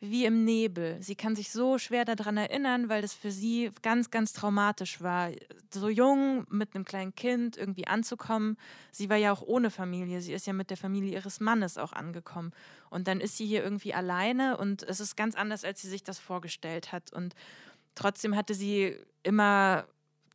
wie im Nebel. Sie kann sich so schwer daran erinnern, weil das für sie ganz, ganz traumatisch war, so jung mit einem kleinen Kind irgendwie anzukommen. Sie war ja auch ohne Familie. Sie ist ja mit der Familie ihres Mannes auch angekommen. Und dann ist sie hier irgendwie alleine und es ist ganz anders, als sie sich das vorgestellt hat. Und trotzdem hatte sie immer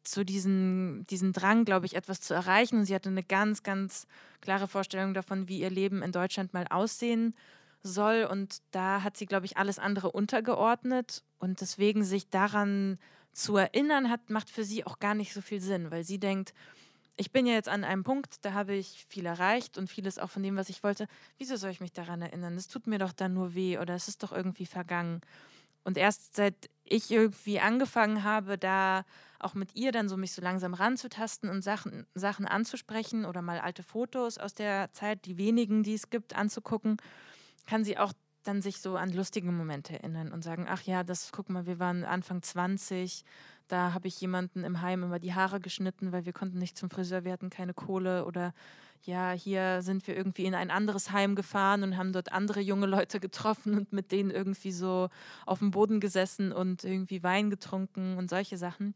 so diesen, diesen Drang, glaube ich, etwas zu erreichen. Und sie hatte eine ganz, ganz klare Vorstellung davon, wie ihr Leben in Deutschland mal aussehen soll. Und da hat sie, glaube ich, alles andere untergeordnet. Und deswegen sich daran zu erinnern, hat, macht für sie auch gar nicht so viel Sinn, weil sie denkt, ich bin ja jetzt an einem Punkt, da habe ich viel erreicht und vieles auch von dem, was ich wollte. Wieso soll ich mich daran erinnern? Es tut mir doch dann nur weh oder es ist doch irgendwie vergangen. Und erst seit ich irgendwie angefangen habe, da auch mit ihr dann so mich so langsam ranzutasten und Sachen, Sachen anzusprechen oder mal alte Fotos aus der Zeit, die wenigen, die es gibt, anzugucken, kann sie auch dann sich so an lustige Momente erinnern und sagen, ach ja, das, guck mal, wir waren Anfang 20, da habe ich jemanden im Heim immer die Haare geschnitten, weil wir konnten nicht zum Friseur, wir hatten keine Kohle oder ja, hier sind wir irgendwie in ein anderes Heim gefahren und haben dort andere junge Leute getroffen und mit denen irgendwie so auf dem Boden gesessen und irgendwie Wein getrunken und solche Sachen.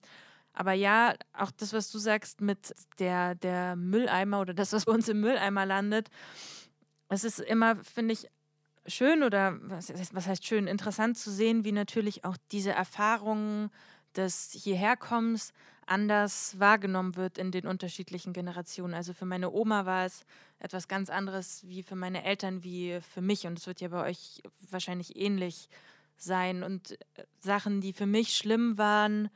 Aber ja, auch das, was du sagst mit der, der Mülleimer oder das, was bei uns im Mülleimer landet, es ist immer, finde ich, schön oder was, was heißt schön, interessant zu sehen, wie natürlich auch diese Erfahrungen des Hierherkommens anders wahrgenommen wird in den unterschiedlichen Generationen. Also für meine Oma war es etwas ganz anderes wie für meine Eltern, wie für mich. Und es wird ja bei euch wahrscheinlich ähnlich sein. Und äh, Sachen, die für mich schlimm waren,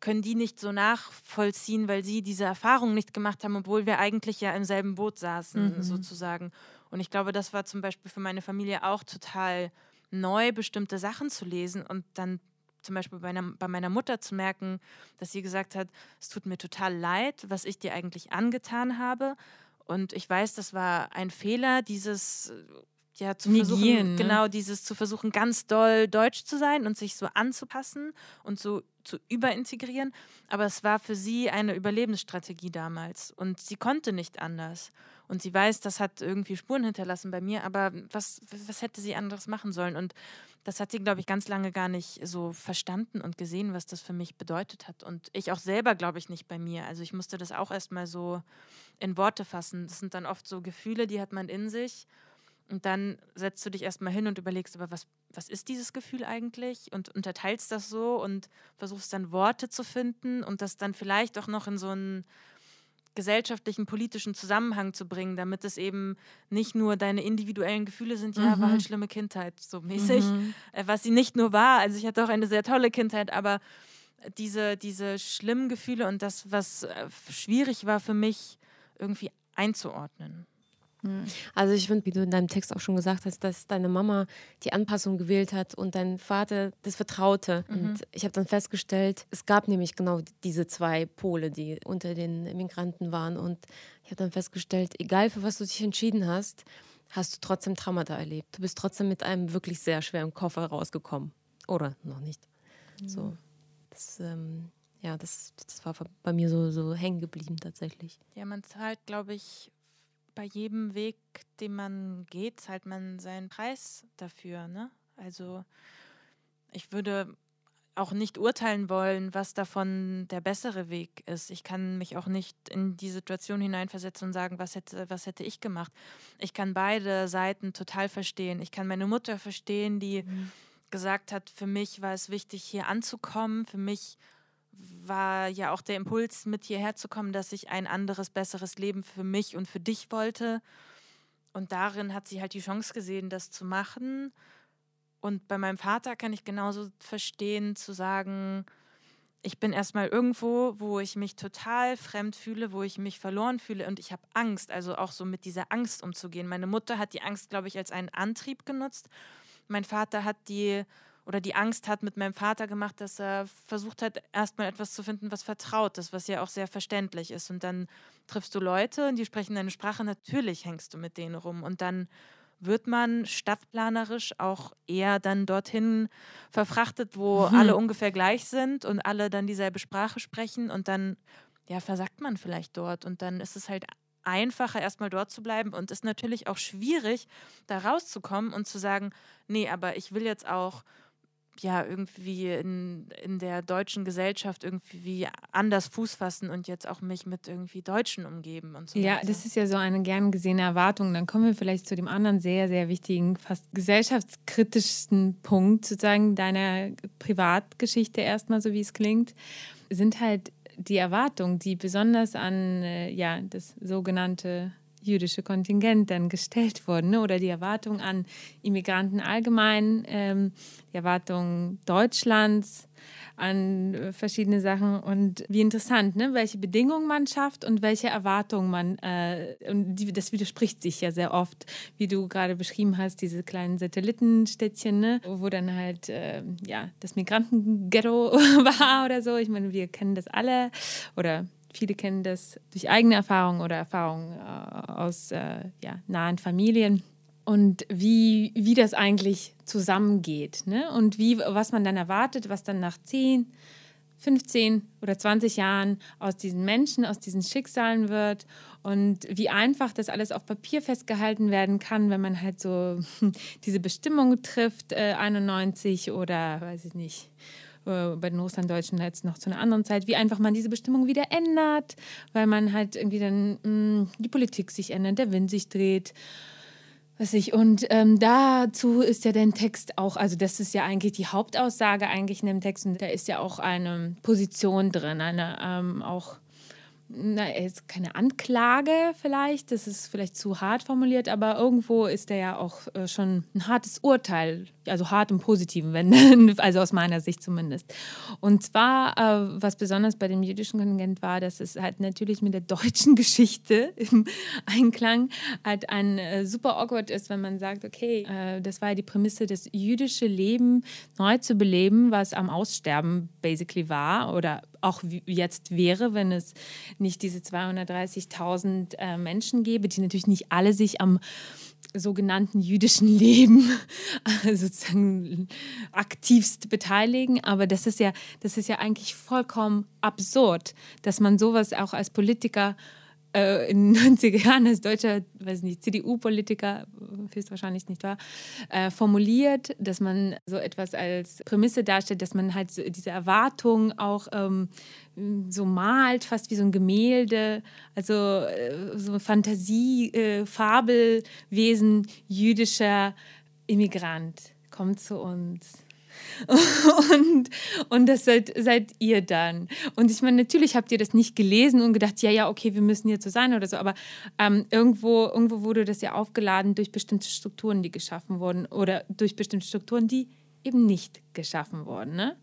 können die nicht so nachvollziehen, weil sie diese Erfahrung nicht gemacht haben, obwohl wir eigentlich ja im selben Boot saßen, mhm. sozusagen. Und ich glaube, das war zum Beispiel für meine Familie auch total neu, bestimmte Sachen zu lesen und dann zum Beispiel bei, einer, bei meiner Mutter zu merken, dass sie gesagt hat, es tut mir total leid, was ich dir eigentlich angetan habe. Und ich weiß, das war ein Fehler, dieses ja, zu Negieren, versuchen, ne? genau, dieses zu versuchen, ganz doll deutsch zu sein und sich so anzupassen und so zu überintegrieren. Aber es war für sie eine Überlebensstrategie damals und sie konnte nicht anders. Und sie weiß, das hat irgendwie Spuren hinterlassen bei mir, aber was, was hätte sie anderes machen sollen? Und das hat sie, glaube ich, ganz lange gar nicht so verstanden und gesehen, was das für mich bedeutet hat. Und ich auch selber, glaube ich, nicht bei mir. Also ich musste das auch erstmal so in Worte fassen. Das sind dann oft so Gefühle, die hat man in sich. Und dann setzt du dich erstmal hin und überlegst, aber was, was ist dieses Gefühl eigentlich? Und unterteilst das so und versuchst dann Worte zu finden und das dann vielleicht auch noch in so ein gesellschaftlichen, politischen Zusammenhang zu bringen, damit es eben nicht nur deine individuellen Gefühle sind, ja, war halt schlimme Kindheit, so mäßig, Mhm. äh, was sie nicht nur war. Also ich hatte auch eine sehr tolle Kindheit, aber diese, diese schlimmen Gefühle und das, was äh, schwierig war für mich, irgendwie einzuordnen. Also ich finde, wie du in deinem Text auch schon gesagt hast, dass deine Mama die Anpassung gewählt hat und dein Vater das Vertraute. Und ich habe dann festgestellt, es gab nämlich genau diese zwei Pole, die unter den Migranten waren. Und ich habe dann festgestellt, egal für was du dich entschieden hast, hast du trotzdem Traumata erlebt. Du bist trotzdem mit einem wirklich sehr schweren Koffer rausgekommen. Oder noch nicht. So. Das, ähm, ja, das, das war bei mir so, so hängen geblieben tatsächlich. Ja, man zahlt, glaube ich, bei jedem Weg, den man geht, zahlt man seinen Preis dafür. Ne? Also ich würde auch nicht urteilen wollen, was davon der bessere Weg ist. Ich kann mich auch nicht in die Situation hineinversetzen und sagen, was hätte, was hätte ich gemacht. Ich kann beide Seiten total verstehen. Ich kann meine Mutter verstehen, die gesagt hat, für mich war es wichtig, hier anzukommen. Für mich war ja auch der Impuls, mit hierher zu kommen, dass ich ein anderes, besseres Leben für mich und für dich wollte. Und darin hat sie halt die Chance gesehen, das zu machen. Und bei meinem Vater kann ich genauso verstehen, zu sagen, ich bin erstmal irgendwo, wo ich mich total fremd fühle, wo ich mich verloren fühle und ich habe Angst, also auch so mit dieser Angst umzugehen. Meine Mutter hat die Angst, glaube ich, als einen Antrieb genutzt. Mein Vater hat die oder die Angst hat mit meinem Vater gemacht, dass er versucht hat, erstmal etwas zu finden, was vertraut ist, was ja auch sehr verständlich ist. Und dann triffst du Leute und die sprechen deine Sprache, natürlich hängst du mit denen rum. Und dann wird man stadtplanerisch auch eher dann dorthin verfrachtet, wo Mhm. alle ungefähr gleich sind und alle dann dieselbe Sprache sprechen und dann ja, versagt man vielleicht dort und dann ist es halt einfacher, erstmal dort zu bleiben und ist natürlich auch schwierig, da rauszukommen und zu sagen, nee, aber ich will jetzt auch ja irgendwie in, in der deutschen Gesellschaft irgendwie anders Fuß fassen und jetzt auch mich mit irgendwie Deutschen umgeben und so. Ja, weiter. das ist ja so eine gern gesehene Erwartung. Dann kommen wir vielleicht zu dem anderen sehr, sehr wichtigen, fast gesellschaftskritischsten Punkt sozusagen deiner Privatgeschichte erstmal, so wie es klingt, sind halt die Erwartungen, die besonders an äh, ja, das sogenannte jüdische Kontingent dann gestellt wurden ne? oder die Erwartung an Immigranten allgemein, ähm, die Erwartung Deutschlands an äh, verschiedene Sachen und wie interessant, ne? welche Bedingungen man schafft und welche Erwartungen man, äh, und die, das widerspricht sich ja sehr oft, wie du gerade beschrieben hast, diese kleinen Satellitenstädtchen, ne? wo dann halt äh, ja, das Migrantenghetto war oder so. Ich meine, wir kennen das alle oder Viele kennen das durch eigene Erfahrungen oder Erfahrungen äh, aus äh, ja, nahen Familien. Und wie, wie das eigentlich zusammengeht. Ne? Und wie, was man dann erwartet, was dann nach 10, 15 oder 20 Jahren aus diesen Menschen, aus diesen Schicksalen wird. Und wie einfach das alles auf Papier festgehalten werden kann, wenn man halt so diese Bestimmung trifft, äh, 91 oder weiß ich nicht bei den Russlanddeutschen jetzt noch zu einer anderen Zeit, wie einfach man diese Bestimmung wieder ändert, weil man halt irgendwie dann mh, die Politik sich ändert, der Wind sich dreht. Was ich, und ähm, dazu ist ja der Text auch, also das ist ja eigentlich die Hauptaussage eigentlich in dem Text und da ist ja auch eine Position drin, eine ähm, auch na, ist keine Anklage vielleicht, das ist vielleicht zu hart formuliert, aber irgendwo ist er ja auch äh, schon ein hartes Urteil, also hart im Positiven, wenn, also aus meiner Sicht zumindest. Und zwar, äh, was besonders bei dem jüdischen Kontingent war, dass es halt natürlich mit der deutschen Geschichte im Einklang halt ein äh, super awkward ist, wenn man sagt, okay, das war ja die Prämisse, das jüdische Leben neu zu beleben, was am Aussterben basically war oder auch jetzt wäre, wenn es nicht diese 230.000 äh, Menschen gäbe, die natürlich nicht alle sich am sogenannten jüdischen Leben also sozusagen aktivst beteiligen. Aber das ist ja, das ist ja eigentlich vollkommen absurd, dass man sowas auch als Politiker äh, in den 90er Jahren als deutscher, CDU-Politiker, höchstwahrscheinlich nicht wahr, äh, formuliert, dass man so etwas als Prämisse darstellt, dass man halt so diese Erwartung auch ähm, so malt, fast wie so ein Gemälde, also äh, so Fantasie, äh, Fabelwesen jüdischer Immigrant kommt zu uns. Und, und das seid, seid ihr dann. Und ich meine, natürlich habt ihr das nicht gelesen und gedacht, ja, ja, okay, wir müssen jetzt so sein oder so, aber ähm, irgendwo, irgendwo wurde das ja aufgeladen durch bestimmte Strukturen, die geschaffen wurden oder durch bestimmte Strukturen, die eben nicht geschaffen wurden. Ne?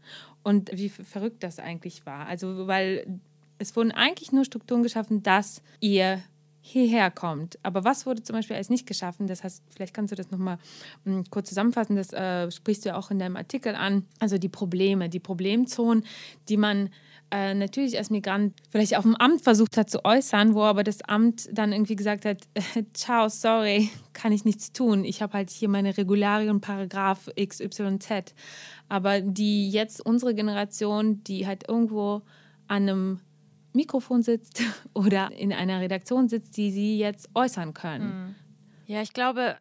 Und wie verrückt das eigentlich war. Also, weil es wurden eigentlich nur Strukturen geschaffen, dass ihr hierher kommt. Aber was wurde zum Beispiel als nicht geschaffen? Das heißt, vielleicht kannst du das nochmal hm, kurz zusammenfassen. Das äh, sprichst du ja auch in deinem Artikel an. Also die Probleme, die Problemzonen, die man äh, natürlich als Migrant vielleicht auf dem Amt versucht hat zu äußern, wo aber das Amt dann irgendwie gesagt hat, ciao, sorry, kann ich nichts tun. Ich habe halt hier meine Regularien, Paragraph XYZ. Aber die jetzt unsere Generation, die halt irgendwo an einem Mikrofon sitzt oder in einer Redaktion sitzt, die sie jetzt äußern können. Hm. Ja, ich glaube,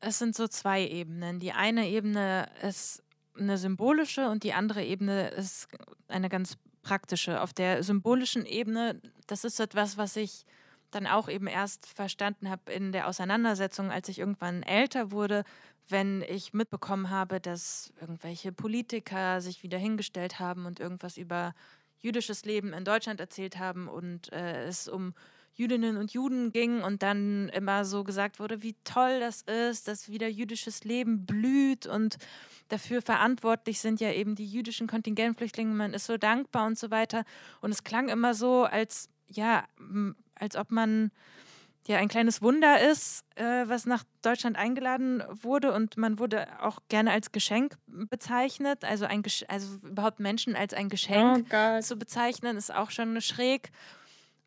es sind so zwei Ebenen. Die eine Ebene ist eine symbolische und die andere Ebene ist eine ganz praktische. Auf der symbolischen Ebene, das ist etwas, was ich dann auch eben erst verstanden habe in der Auseinandersetzung, als ich irgendwann älter wurde, wenn ich mitbekommen habe, dass irgendwelche Politiker sich wieder hingestellt haben und irgendwas über jüdisches Leben in Deutschland erzählt haben und äh, es um Jüdinnen und Juden ging und dann immer so gesagt wurde, wie toll das ist, dass wieder jüdisches Leben blüht und dafür verantwortlich sind ja eben die jüdischen Kontingentflüchtlinge, man ist so dankbar und so weiter. Und es klang immer so, als ja, als ob man ja ein kleines Wunder ist, äh, was nach Deutschland eingeladen wurde und man wurde auch gerne als Geschenk bezeichnet. Also, ein Gesch also überhaupt Menschen als ein Geschenk oh zu bezeichnen, ist auch schon schräg.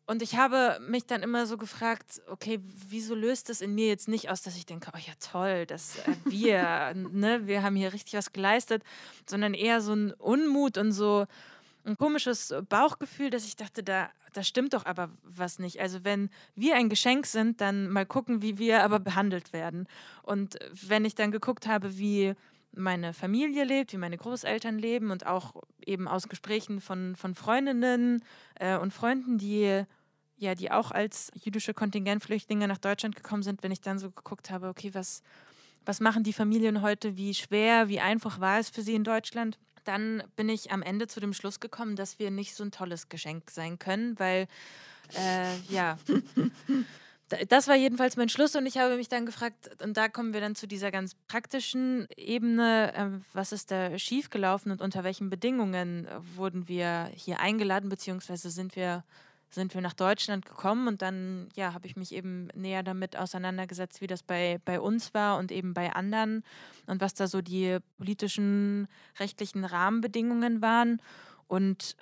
Und ich habe mich dann immer so gefragt, okay, wieso löst das in mir jetzt nicht aus, dass ich denke, oh ja toll, dass äh, wir, ne, wir haben hier richtig was geleistet, sondern eher so ein Unmut und so, ein komisches Bauchgefühl, dass ich dachte, da, da stimmt doch aber was nicht. Also wenn wir ein Geschenk sind, dann mal gucken, wie wir aber behandelt werden. Und wenn ich dann geguckt habe, wie meine Familie lebt, wie meine Großeltern leben und auch eben aus Gesprächen von, von Freundinnen äh, und Freunden, die ja, die auch als jüdische Kontingentflüchtlinge nach Deutschland gekommen sind, wenn ich dann so geguckt habe, okay, was, was machen die Familien heute, wie schwer, wie einfach war es für sie in Deutschland, dann bin ich am Ende zu dem Schluss gekommen, dass wir nicht so ein tolles Geschenk sein können, weil äh, ja. Das war jedenfalls mein Schluss und ich habe mich dann gefragt, und da kommen wir dann zu dieser ganz praktischen Ebene, äh, was ist da schiefgelaufen und unter welchen Bedingungen wurden wir hier eingeladen, beziehungsweise sind wir sind wir nach Deutschland gekommen und dann ja, habe ich mich eben näher damit auseinandergesetzt, wie das bei, bei uns war und eben bei anderen und was da so die politischen, rechtlichen Rahmenbedingungen waren. Und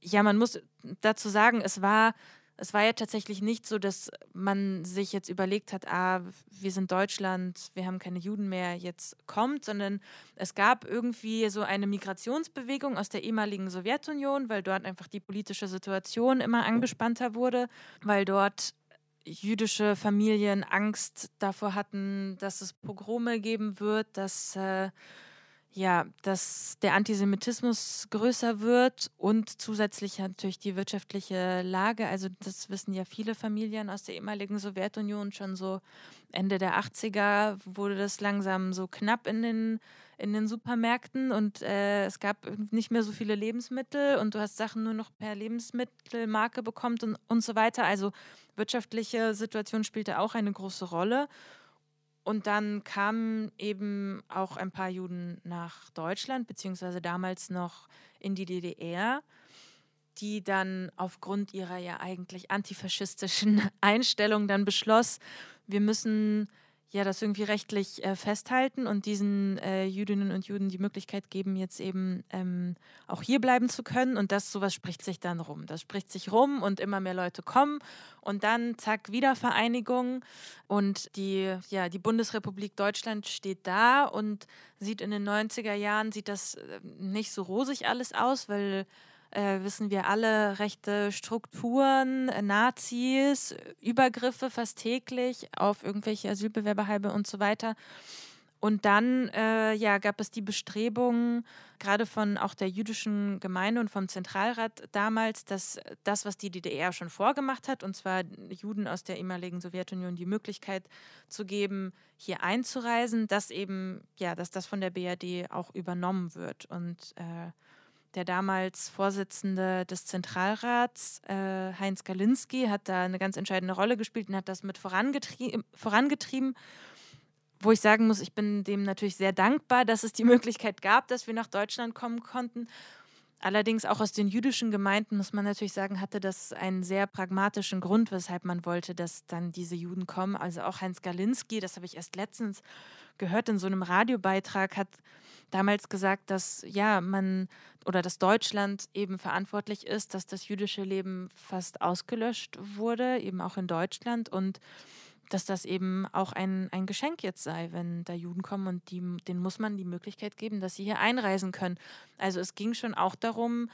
ja, man muss dazu sagen, es war es war ja tatsächlich nicht so, dass man sich jetzt überlegt hat, ah, wir sind Deutschland, wir haben keine Juden mehr, jetzt kommt, sondern es gab irgendwie so eine Migrationsbewegung aus der ehemaligen Sowjetunion, weil dort einfach die politische Situation immer angespannter wurde, weil dort jüdische Familien Angst davor hatten, dass es Pogrome geben wird, dass äh, ja, dass der Antisemitismus größer wird und zusätzlich natürlich die wirtschaftliche Lage. Also das wissen ja viele Familien aus der ehemaligen Sowjetunion schon so Ende der 80er wurde das langsam so knapp in den, in den Supermärkten und äh, es gab nicht mehr so viele Lebensmittel und du hast Sachen nur noch per Lebensmittelmarke bekommen und, und so weiter. Also wirtschaftliche Situation spielte auch eine große Rolle. Und dann kamen eben auch ein paar Juden nach Deutschland, beziehungsweise damals noch in die DDR, die dann aufgrund ihrer ja eigentlich antifaschistischen Einstellung dann beschloss, wir müssen ja das irgendwie rechtlich äh, festhalten und diesen äh, Jüdinnen und Juden die Möglichkeit geben, jetzt eben ähm, auch hier bleiben zu können. Und das sowas spricht sich dann rum. Das spricht sich rum und immer mehr Leute kommen und dann zack Wiedervereinigung und die ja die Bundesrepublik Deutschland steht da und sieht in den 90er Jahren sieht das äh, nicht so rosig alles aus, weil äh, wissen wir alle, rechte Strukturen, äh, Nazis, Übergriffe fast täglich auf irgendwelche Asylbewerberheime und so weiter. Und dann äh, ja, gab es die Bestrebungen, gerade von auch der jüdischen Gemeinde und vom Zentralrat damals, dass das, was die DDR schon vorgemacht hat, und zwar Juden aus der ehemaligen Sowjetunion die Möglichkeit zu geben, hier einzureisen, dass eben, ja, dass das von der BRD auch übernommen wird. Und äh, der damals Vorsitzende des Zentralrats, äh, Heinz Galinski, hat da eine ganz entscheidende Rolle gespielt und hat das mit vorangetrie vorangetrieben. Wo ich sagen muss, ich bin dem natürlich sehr dankbar, dass es die Möglichkeit gab, dass wir nach Deutschland kommen konnten. Allerdings auch aus den jüdischen Gemeinden, muss man natürlich sagen, hatte das einen sehr pragmatischen Grund, weshalb man wollte, dass dann diese Juden kommen. Also auch Heinz Galinski, das habe ich erst letztens gehört in so einem Radiobeitrag, hat damals gesagt, dass ja, man oder dass Deutschland eben verantwortlich ist, dass das jüdische Leben fast ausgelöscht wurde, eben auch in Deutschland und dass das eben auch ein, ein Geschenk jetzt sei, wenn da Juden kommen und die, denen muss man die Möglichkeit geben, dass sie hier einreisen können. Also es ging schon auch darum,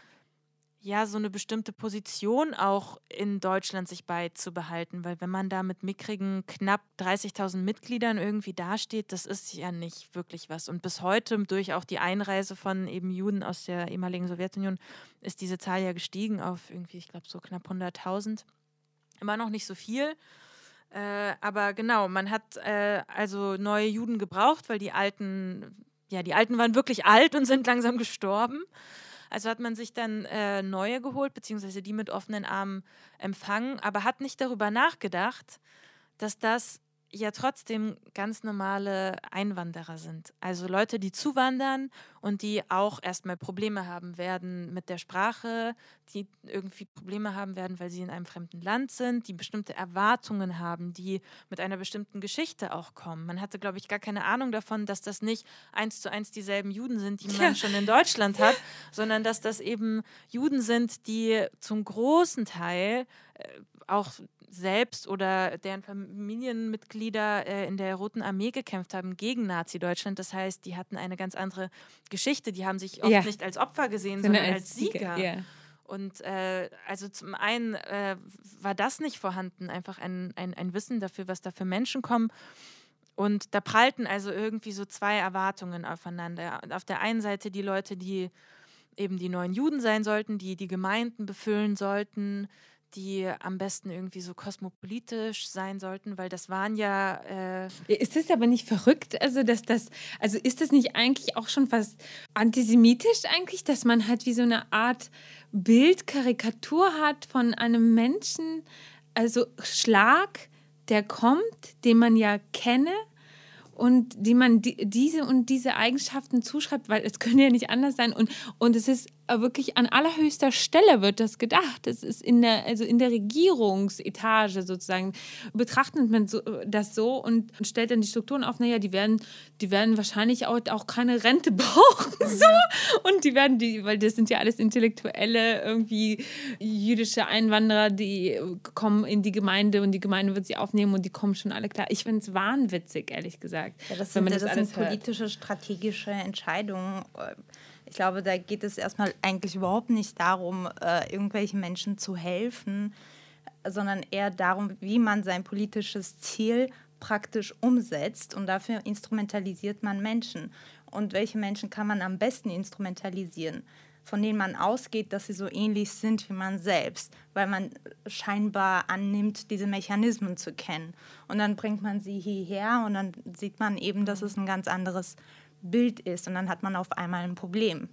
ja, so eine bestimmte Position auch in Deutschland sich beizubehalten, weil wenn man da mit mickrigen knapp 30.000 Mitgliedern irgendwie dasteht, das ist ja nicht wirklich was. Und bis heute, durch auch die Einreise von eben Juden aus der ehemaligen Sowjetunion, ist diese Zahl ja gestiegen auf irgendwie, ich glaube, so knapp 100.000. Immer noch nicht so viel. Äh, aber genau, man hat äh, also neue Juden gebraucht, weil die alten, ja, die alten waren wirklich alt und sind langsam gestorben. Also hat man sich dann äh, neue geholt, beziehungsweise die mit offenen Armen empfangen, aber hat nicht darüber nachgedacht, dass das ja trotzdem ganz normale Einwanderer sind. Also Leute, die zuwandern und die auch erstmal Probleme haben werden mit der Sprache, die irgendwie Probleme haben werden, weil sie in einem fremden Land sind, die bestimmte Erwartungen haben, die mit einer bestimmten Geschichte auch kommen. Man hatte, glaube ich, gar keine Ahnung davon, dass das nicht eins zu eins dieselben Juden sind, die man ja. schon in Deutschland hat, sondern dass das eben Juden sind, die zum großen Teil äh, auch selbst oder deren Familienmitglieder äh, in der Roten Armee gekämpft haben gegen Nazi-Deutschland. Das heißt, die hatten eine ganz andere Geschichte. Die haben sich oft ja. nicht als Opfer gesehen, so sondern als, Sieger. Ja. Und äh, also zum einen äh, war das nicht vorhanden, einfach ein, ein, ein Wissen dafür, was da für Menschen kommen. Und da prallten also irgendwie so zwei Erwartungen aufeinander. Auf der einen Seite die Leute, die eben die neuen Juden sein sollten, die die Gemeinden befüllen sollten, die am besten irgendwie so kosmopolitisch sein sollten, weil das waren ja. Äh ist das aber nicht verrückt? Also, dass das, also ist das nicht eigentlich auch schon fast antisemitisch eigentlich, dass man halt wie so eine Art Bildkarikatur hat von einem Menschen, also Schlag, der kommt, den man ja kenne und die man die, diese und diese Eigenschaften zuschreibt, weil es können ja nicht anders sein und, und es ist wirklich an allerhöchster Stelle wird das gedacht. Es ist in der, also in der Regierungsetage sozusagen, betrachtet man so, das so und stellt dann die Strukturen auf, naja, die werden, die werden wahrscheinlich auch, auch keine Rente brauchen. So. Und die werden die, weil das sind ja alles intellektuelle, irgendwie jüdische Einwanderer, die kommen in die Gemeinde und die Gemeinde wird sie aufnehmen und die kommen schon alle klar. Ich finde es wahnwitzig, ehrlich gesagt. Ja, das sind, das, das sind politische, strategische Entscheidungen ich glaube, da geht es erstmal eigentlich überhaupt nicht darum, äh, irgendwelchen Menschen zu helfen, sondern eher darum, wie man sein politisches Ziel praktisch umsetzt. Und dafür instrumentalisiert man Menschen. Und welche Menschen kann man am besten instrumentalisieren? Von denen man ausgeht, dass sie so ähnlich sind wie man selbst, weil man scheinbar annimmt, diese Mechanismen zu kennen. Und dann bringt man sie hierher und dann sieht man eben, dass es ein ganz anderes Bild ist und dann hat man auf einmal ein Problem,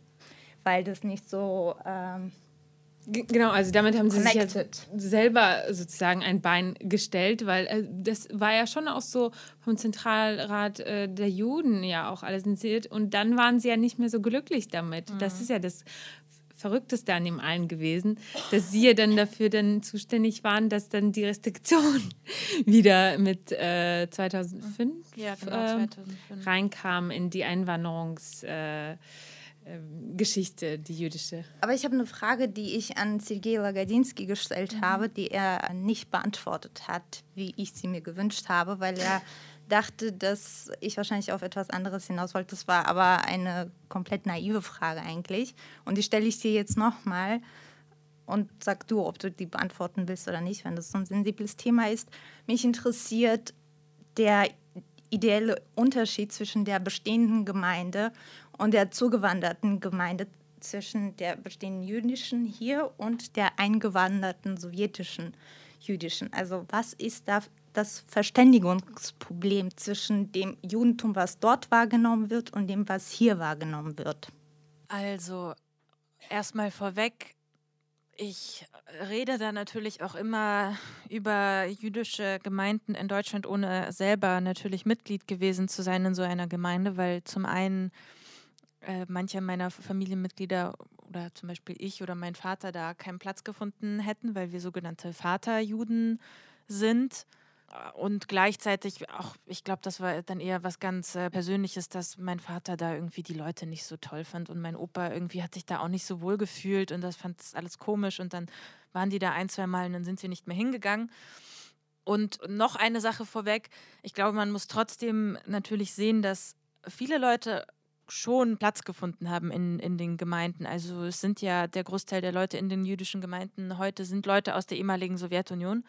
weil das nicht so... Ähm, Genau, also damit haben sie connected. sich ja selber sozusagen ein Bein gestellt, weil äh, das war ja schon auch so vom Zentralrat äh, der Juden ja auch alles initiiert und dann waren sie ja nicht mehr so glücklich damit. Mhm. Das ist ja das Verrückteste an dem allen gewesen, dass sie ja dann dafür dann zuständig waren, dass dann die Restriktion wieder mit äh, 2005, ja, genau, 2005. Äh, reinkam in die Einwanderungsgeschichte, äh, die jüdische. Aber ich habe eine Frage, die ich an Sergei Lagadinsky gestellt mhm. habe, die er nicht beantwortet hat, wie ich sie mir gewünscht habe, weil er dachte, dass ich wahrscheinlich auf etwas anderes hinaus wollte. Das war aber eine komplett naive Frage eigentlich. Und die stelle ich dir jetzt nochmal und sag du, ob du die beantworten willst oder nicht, wenn das so ein sensibles Thema ist. Mich interessiert der ideelle Unterschied zwischen der bestehenden Gemeinde und der zugewanderten Gemeinde, zwischen der bestehenden jüdischen hier und der eingewanderten sowjetischen jüdischen. Also was ist da das Verständigungsproblem zwischen dem Judentum, was dort wahrgenommen wird, und dem, was hier wahrgenommen wird? Also erstmal vorweg, ich rede da natürlich auch immer über jüdische Gemeinden in Deutschland, ohne selber natürlich Mitglied gewesen zu sein in so einer Gemeinde, weil zum einen äh, manche meiner Familienmitglieder oder zum Beispiel ich oder mein Vater da keinen Platz gefunden hätten, weil wir sogenannte Vaterjuden sind. Und gleichzeitig auch, ich glaube, das war dann eher was ganz äh, Persönliches, dass mein Vater da irgendwie die Leute nicht so toll fand und mein Opa irgendwie hat sich da auch nicht so wohl gefühlt und das fand es alles komisch und dann waren die da ein, zwei Mal und dann sind sie nicht mehr hingegangen. Und noch eine Sache vorweg, ich glaube, man muss trotzdem natürlich sehen, dass viele Leute schon Platz gefunden haben in, in den Gemeinden. Also es sind ja der Großteil der Leute in den jüdischen Gemeinden heute sind Leute aus der ehemaligen Sowjetunion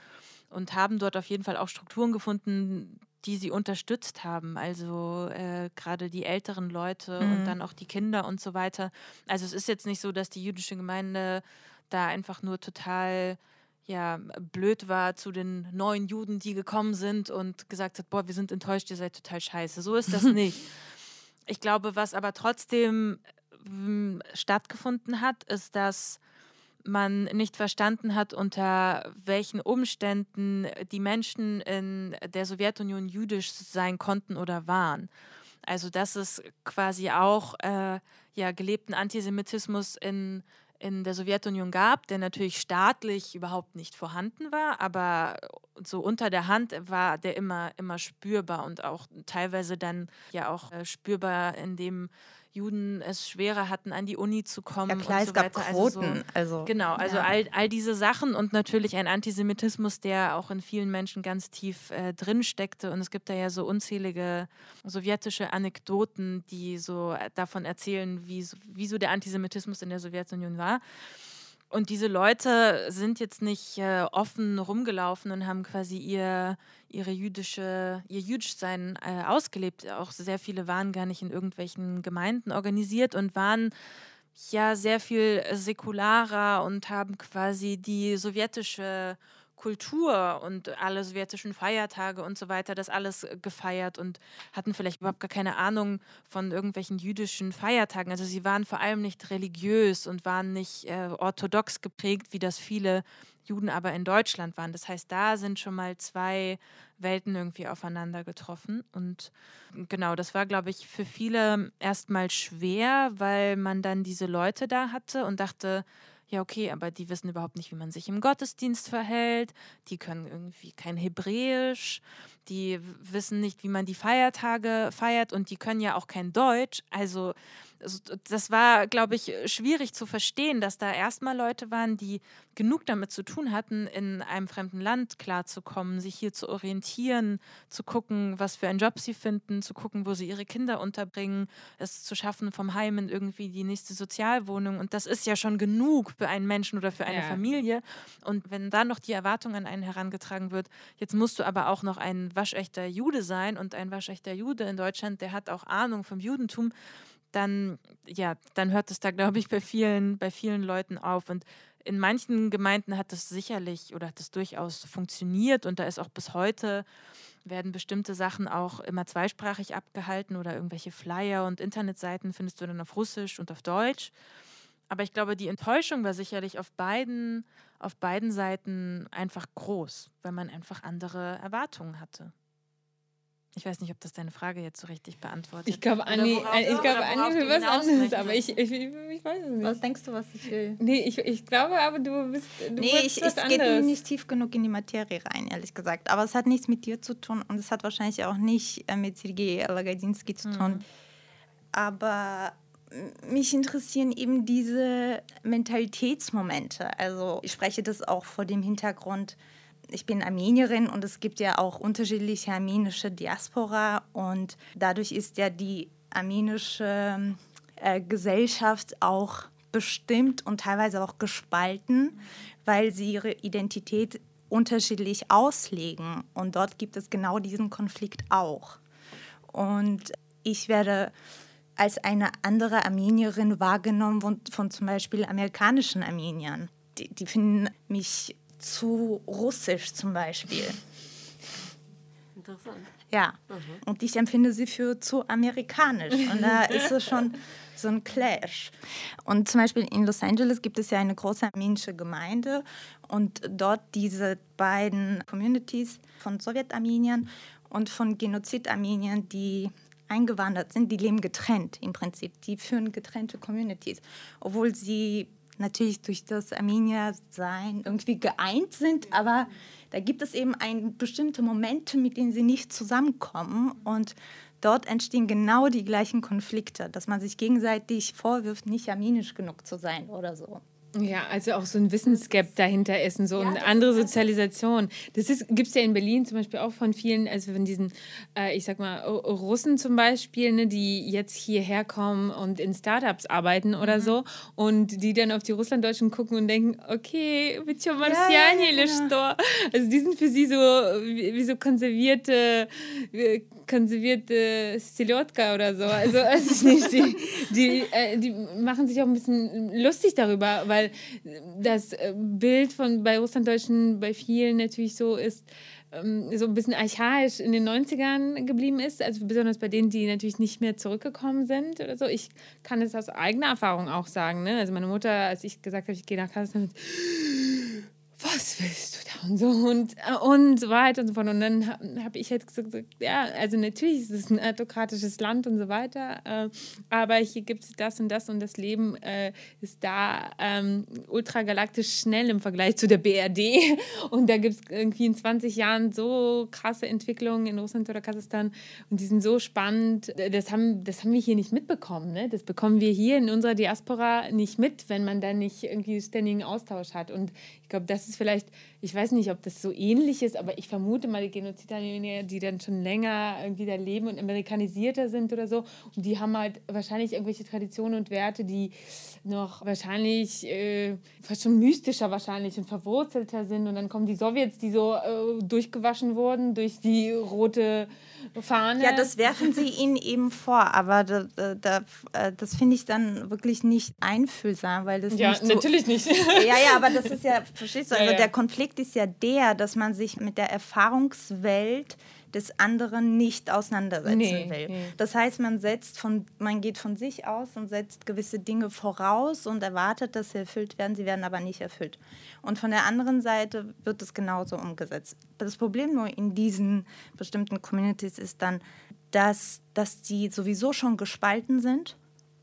und haben dort auf jeden Fall auch Strukturen gefunden, die sie unterstützt haben. Also äh, gerade die älteren Leute mhm. und dann auch die Kinder und so weiter. Also es ist jetzt nicht so, dass die jüdische Gemeinde da einfach nur total ja, blöd war zu den neuen Juden, die gekommen sind und gesagt hat, boah, wir sind enttäuscht, ihr seid total scheiße. So ist das nicht. Ich glaube, was aber trotzdem ähm, stattgefunden hat, ist, dass man nicht verstanden hat, unter welchen Umständen die Menschen in der Sowjetunion jüdisch sein konnten oder waren. Also dass es quasi auch äh, ja, gelebten Antisemitismus in, in der Sowjetunion gab, der natürlich staatlich überhaupt nicht vorhanden war, aber so unter der Hand war der immer, immer spürbar und auch teilweise dann ja auch äh, spürbar, indem Juden es schwerer hatten, an die Uni zu kommen. Ja klar, und so es gab weiter. Quoten. Also, so, also genau, also ja. all, all diese Sachen und natürlich ein Antisemitismus, der auch in vielen Menschen ganz tief äh, drin steckte. Und es gibt da ja so unzählige sowjetische Anekdoten, die so davon erzählen, wie, wie so der Antisemitismus in der Sowjetunion war. Und diese Leute sind jetzt nicht äh, offen rumgelaufen und haben quasi ihr, ihre jüdische, ihr Jüdischsein äh, ausgelebt. Auch sehr viele waren gar nicht in irgendwelchen Gemeinden organisiert und waren ja sehr viel säkularer und haben quasi die sowjetische Kultur und alle sowjetischen Feiertage und so weiter, das alles gefeiert und hatten vielleicht überhaupt gar keine Ahnung von irgendwelchen jüdischen Feiertagen. Also sie waren vor allem nicht religiös und waren nicht äh, orthodox geprägt, wie das viele Juden aber in Deutschland waren. Das heißt, da sind schon mal zwei Welten irgendwie aufeinander getroffen. Und genau, das war, glaube ich, für viele erstmal schwer, weil man dann diese Leute da hatte und dachte, ja, okay, aber die wissen überhaupt nicht, wie man sich im Gottesdienst verhält, die können irgendwie kein Hebräisch, die wissen nicht, wie man die Feiertage feiert. Und die können ja auch kein Deutsch. Also das war, glaube ich, schwierig zu verstehen, dass da erstmal Leute waren, die genug damit zu tun hatten, in einem fremden Land klarzukommen, sich hier zu orientieren, zu gucken, was für einen Job sie finden, zu gucken, wo sie ihre Kinder unterbringen, es zu schaffen, vom Heim in irgendwie die nächste Sozialwohnung. Und das ist ja schon genug für einen Menschen oder für eine ja. Familie. Und wenn da noch die Erwartung an einen herangetragen wird, jetzt musst du aber auch noch ein waschechter Jude sein und ein waschechter Jude in Deutschland, der hat auch Ahnung vom Judentum dann, ja, dann hört es da, glaube ich, bei vielen, bei vielen Leuten auf. Und in manchen Gemeinden hat das sicherlich oder hat das durchaus funktioniert und da ist auch bis heute werden bestimmte Sachen auch immer zweisprachig abgehalten oder irgendwelche Flyer und Internetseiten findest du dann auf Russisch und auf Deutsch. Aber ich glaube, die Enttäuschung war sicherlich auf beiden, auf beiden Seiten einfach groß, weil man einfach andere Erwartungen hatte. Ich weiß nicht, ob das deine Frage jetzt so richtig beantwortet. Ich glaube, Anni, worauf, ich glaube, Anni will was anderes, aber ich, ich, ich, ich, weiß es nicht. Was denkst du, was ich will? Nee, ich, ich glaube aber, du bist du Nee, ich, es geht nicht tief genug in die Materie rein, ehrlich gesagt. Aber es hat nichts mit dir zu tun und es hat wahrscheinlich auch nicht äh, mit Sergei Lagadinsky zu tun. Mhm. Aber mich interessieren eben diese Mentalitätsmomente. Also ich spreche das auch vor dem Hintergrund, ich bin Armenierin und es gibt ja auch unterschiedliche armenische Diaspora und dadurch ist ja die armenische äh, Gesellschaft auch bestimmt und teilweise auch gespalten, weil sie ihre Identität unterschiedlich auslegen. Und dort gibt es genau diesen Konflikt auch. Und ich werde als eine andere Armenierin wahrgenommen von, von zum Beispiel amerikanischen Armeniern. Die, die finden mich zu russisch zum Beispiel. Interessant. Ja, und ich empfinde sie für zu amerikanisch. Und da ist es schon so ein Clash. Und zum Beispiel in Los Angeles gibt es ja eine große armenische Gemeinde und dort diese beiden Communities von Sowjetarmeniern und von Genozid-Armeniern, die eingewandert sind, die leben getrennt im Prinzip. Die führen getrennte Communities, obwohl sie natürlich durch das Armenier-Sein irgendwie geeint sind, aber da gibt es eben ein bestimmte Momente, mit denen sie nicht zusammenkommen und dort entstehen genau die gleichen Konflikte, dass man sich gegenseitig vorwirft, nicht armenisch genug zu sein oder so. Ja, also auch so ein Wissensgap dahinter ist und so eine andere Sozialisation. Das gibt es ja in Berlin zum Beispiel auch von vielen, also von diesen, äh, ich sag mal, Russen zum Beispiel, ne, die jetzt hierher kommen und in Startups arbeiten oder Mhm. so und die dann auf die Russlanddeutschen gucken und denken, okay, mit ja, ja, ja, Also die sind für sie so wie, wie so konservierte, äh, konservierte Stilotka oder so. Also, also ich nicht, die, die, äh, die machen sich auch ein bisschen lustig darüber, weil das äh, Bild von bei Russlanddeutschen bei vielen natürlich so ist, ähm, so ein bisschen archaisch in den 90ern geblieben ist, also besonders bei denen, die natürlich nicht mehr zurückgekommen sind oder so. Ich kann es aus eigener Erfahrung auch sagen. Ne? Also meine Mutter, als ich gesagt habe, ich gehe nach Kasachstan, was willst du da und so und, äh, und so weiter und so fort. Und dann habe hab ich halt gesagt, ja, also natürlich ist es ein autokratisches Land und so weiter, äh, aber hier gibt es das und das und das Leben äh, ist da ähm, ultragalaktisch schnell im Vergleich zu der BRD. Und da gibt es irgendwie in 20 Jahren so krasse Entwicklungen in Russland oder Kasachstan und die sind so spannend. Das haben, das haben wir hier nicht mitbekommen. Ne? Das bekommen wir hier in unserer Diaspora nicht mit, wenn man da nicht irgendwie ständigen Austausch hat. Und glaube, das ist vielleicht, ich weiß nicht, ob das so ähnlich ist, aber ich vermute mal, die Genozidanier, die dann schon länger irgendwie da leben und amerikanisierter sind oder so, und die haben halt wahrscheinlich irgendwelche Traditionen und Werte, die noch wahrscheinlich äh, fast schon mystischer wahrscheinlich und verwurzelter sind. Und dann kommen die Sowjets, die so äh, durchgewaschen wurden durch die rote Fahne. Ja, das werfen sie ihnen eben vor, aber da, da, äh, das finde ich dann wirklich nicht einfühlsam, weil das ja nicht so, natürlich nicht. Ja, ja, aber das ist ja, verstehst du, Ja, also ja. der Konflikt ist ja der, dass man sich mit der Erfahrungswelt des anderen nicht auseinandersetzen Nee, will. nee. Das heißt, man setzt von, man geht von sich aus und setzt gewisse Dinge voraus und erwartet, dass sie erfüllt werden, sie werden aber nicht erfüllt. Und von der anderen Seite wird es genauso umgesetzt. Das Problem nur in diesen bestimmten Communities ist dann, dass, dass die sowieso schon gespalten sind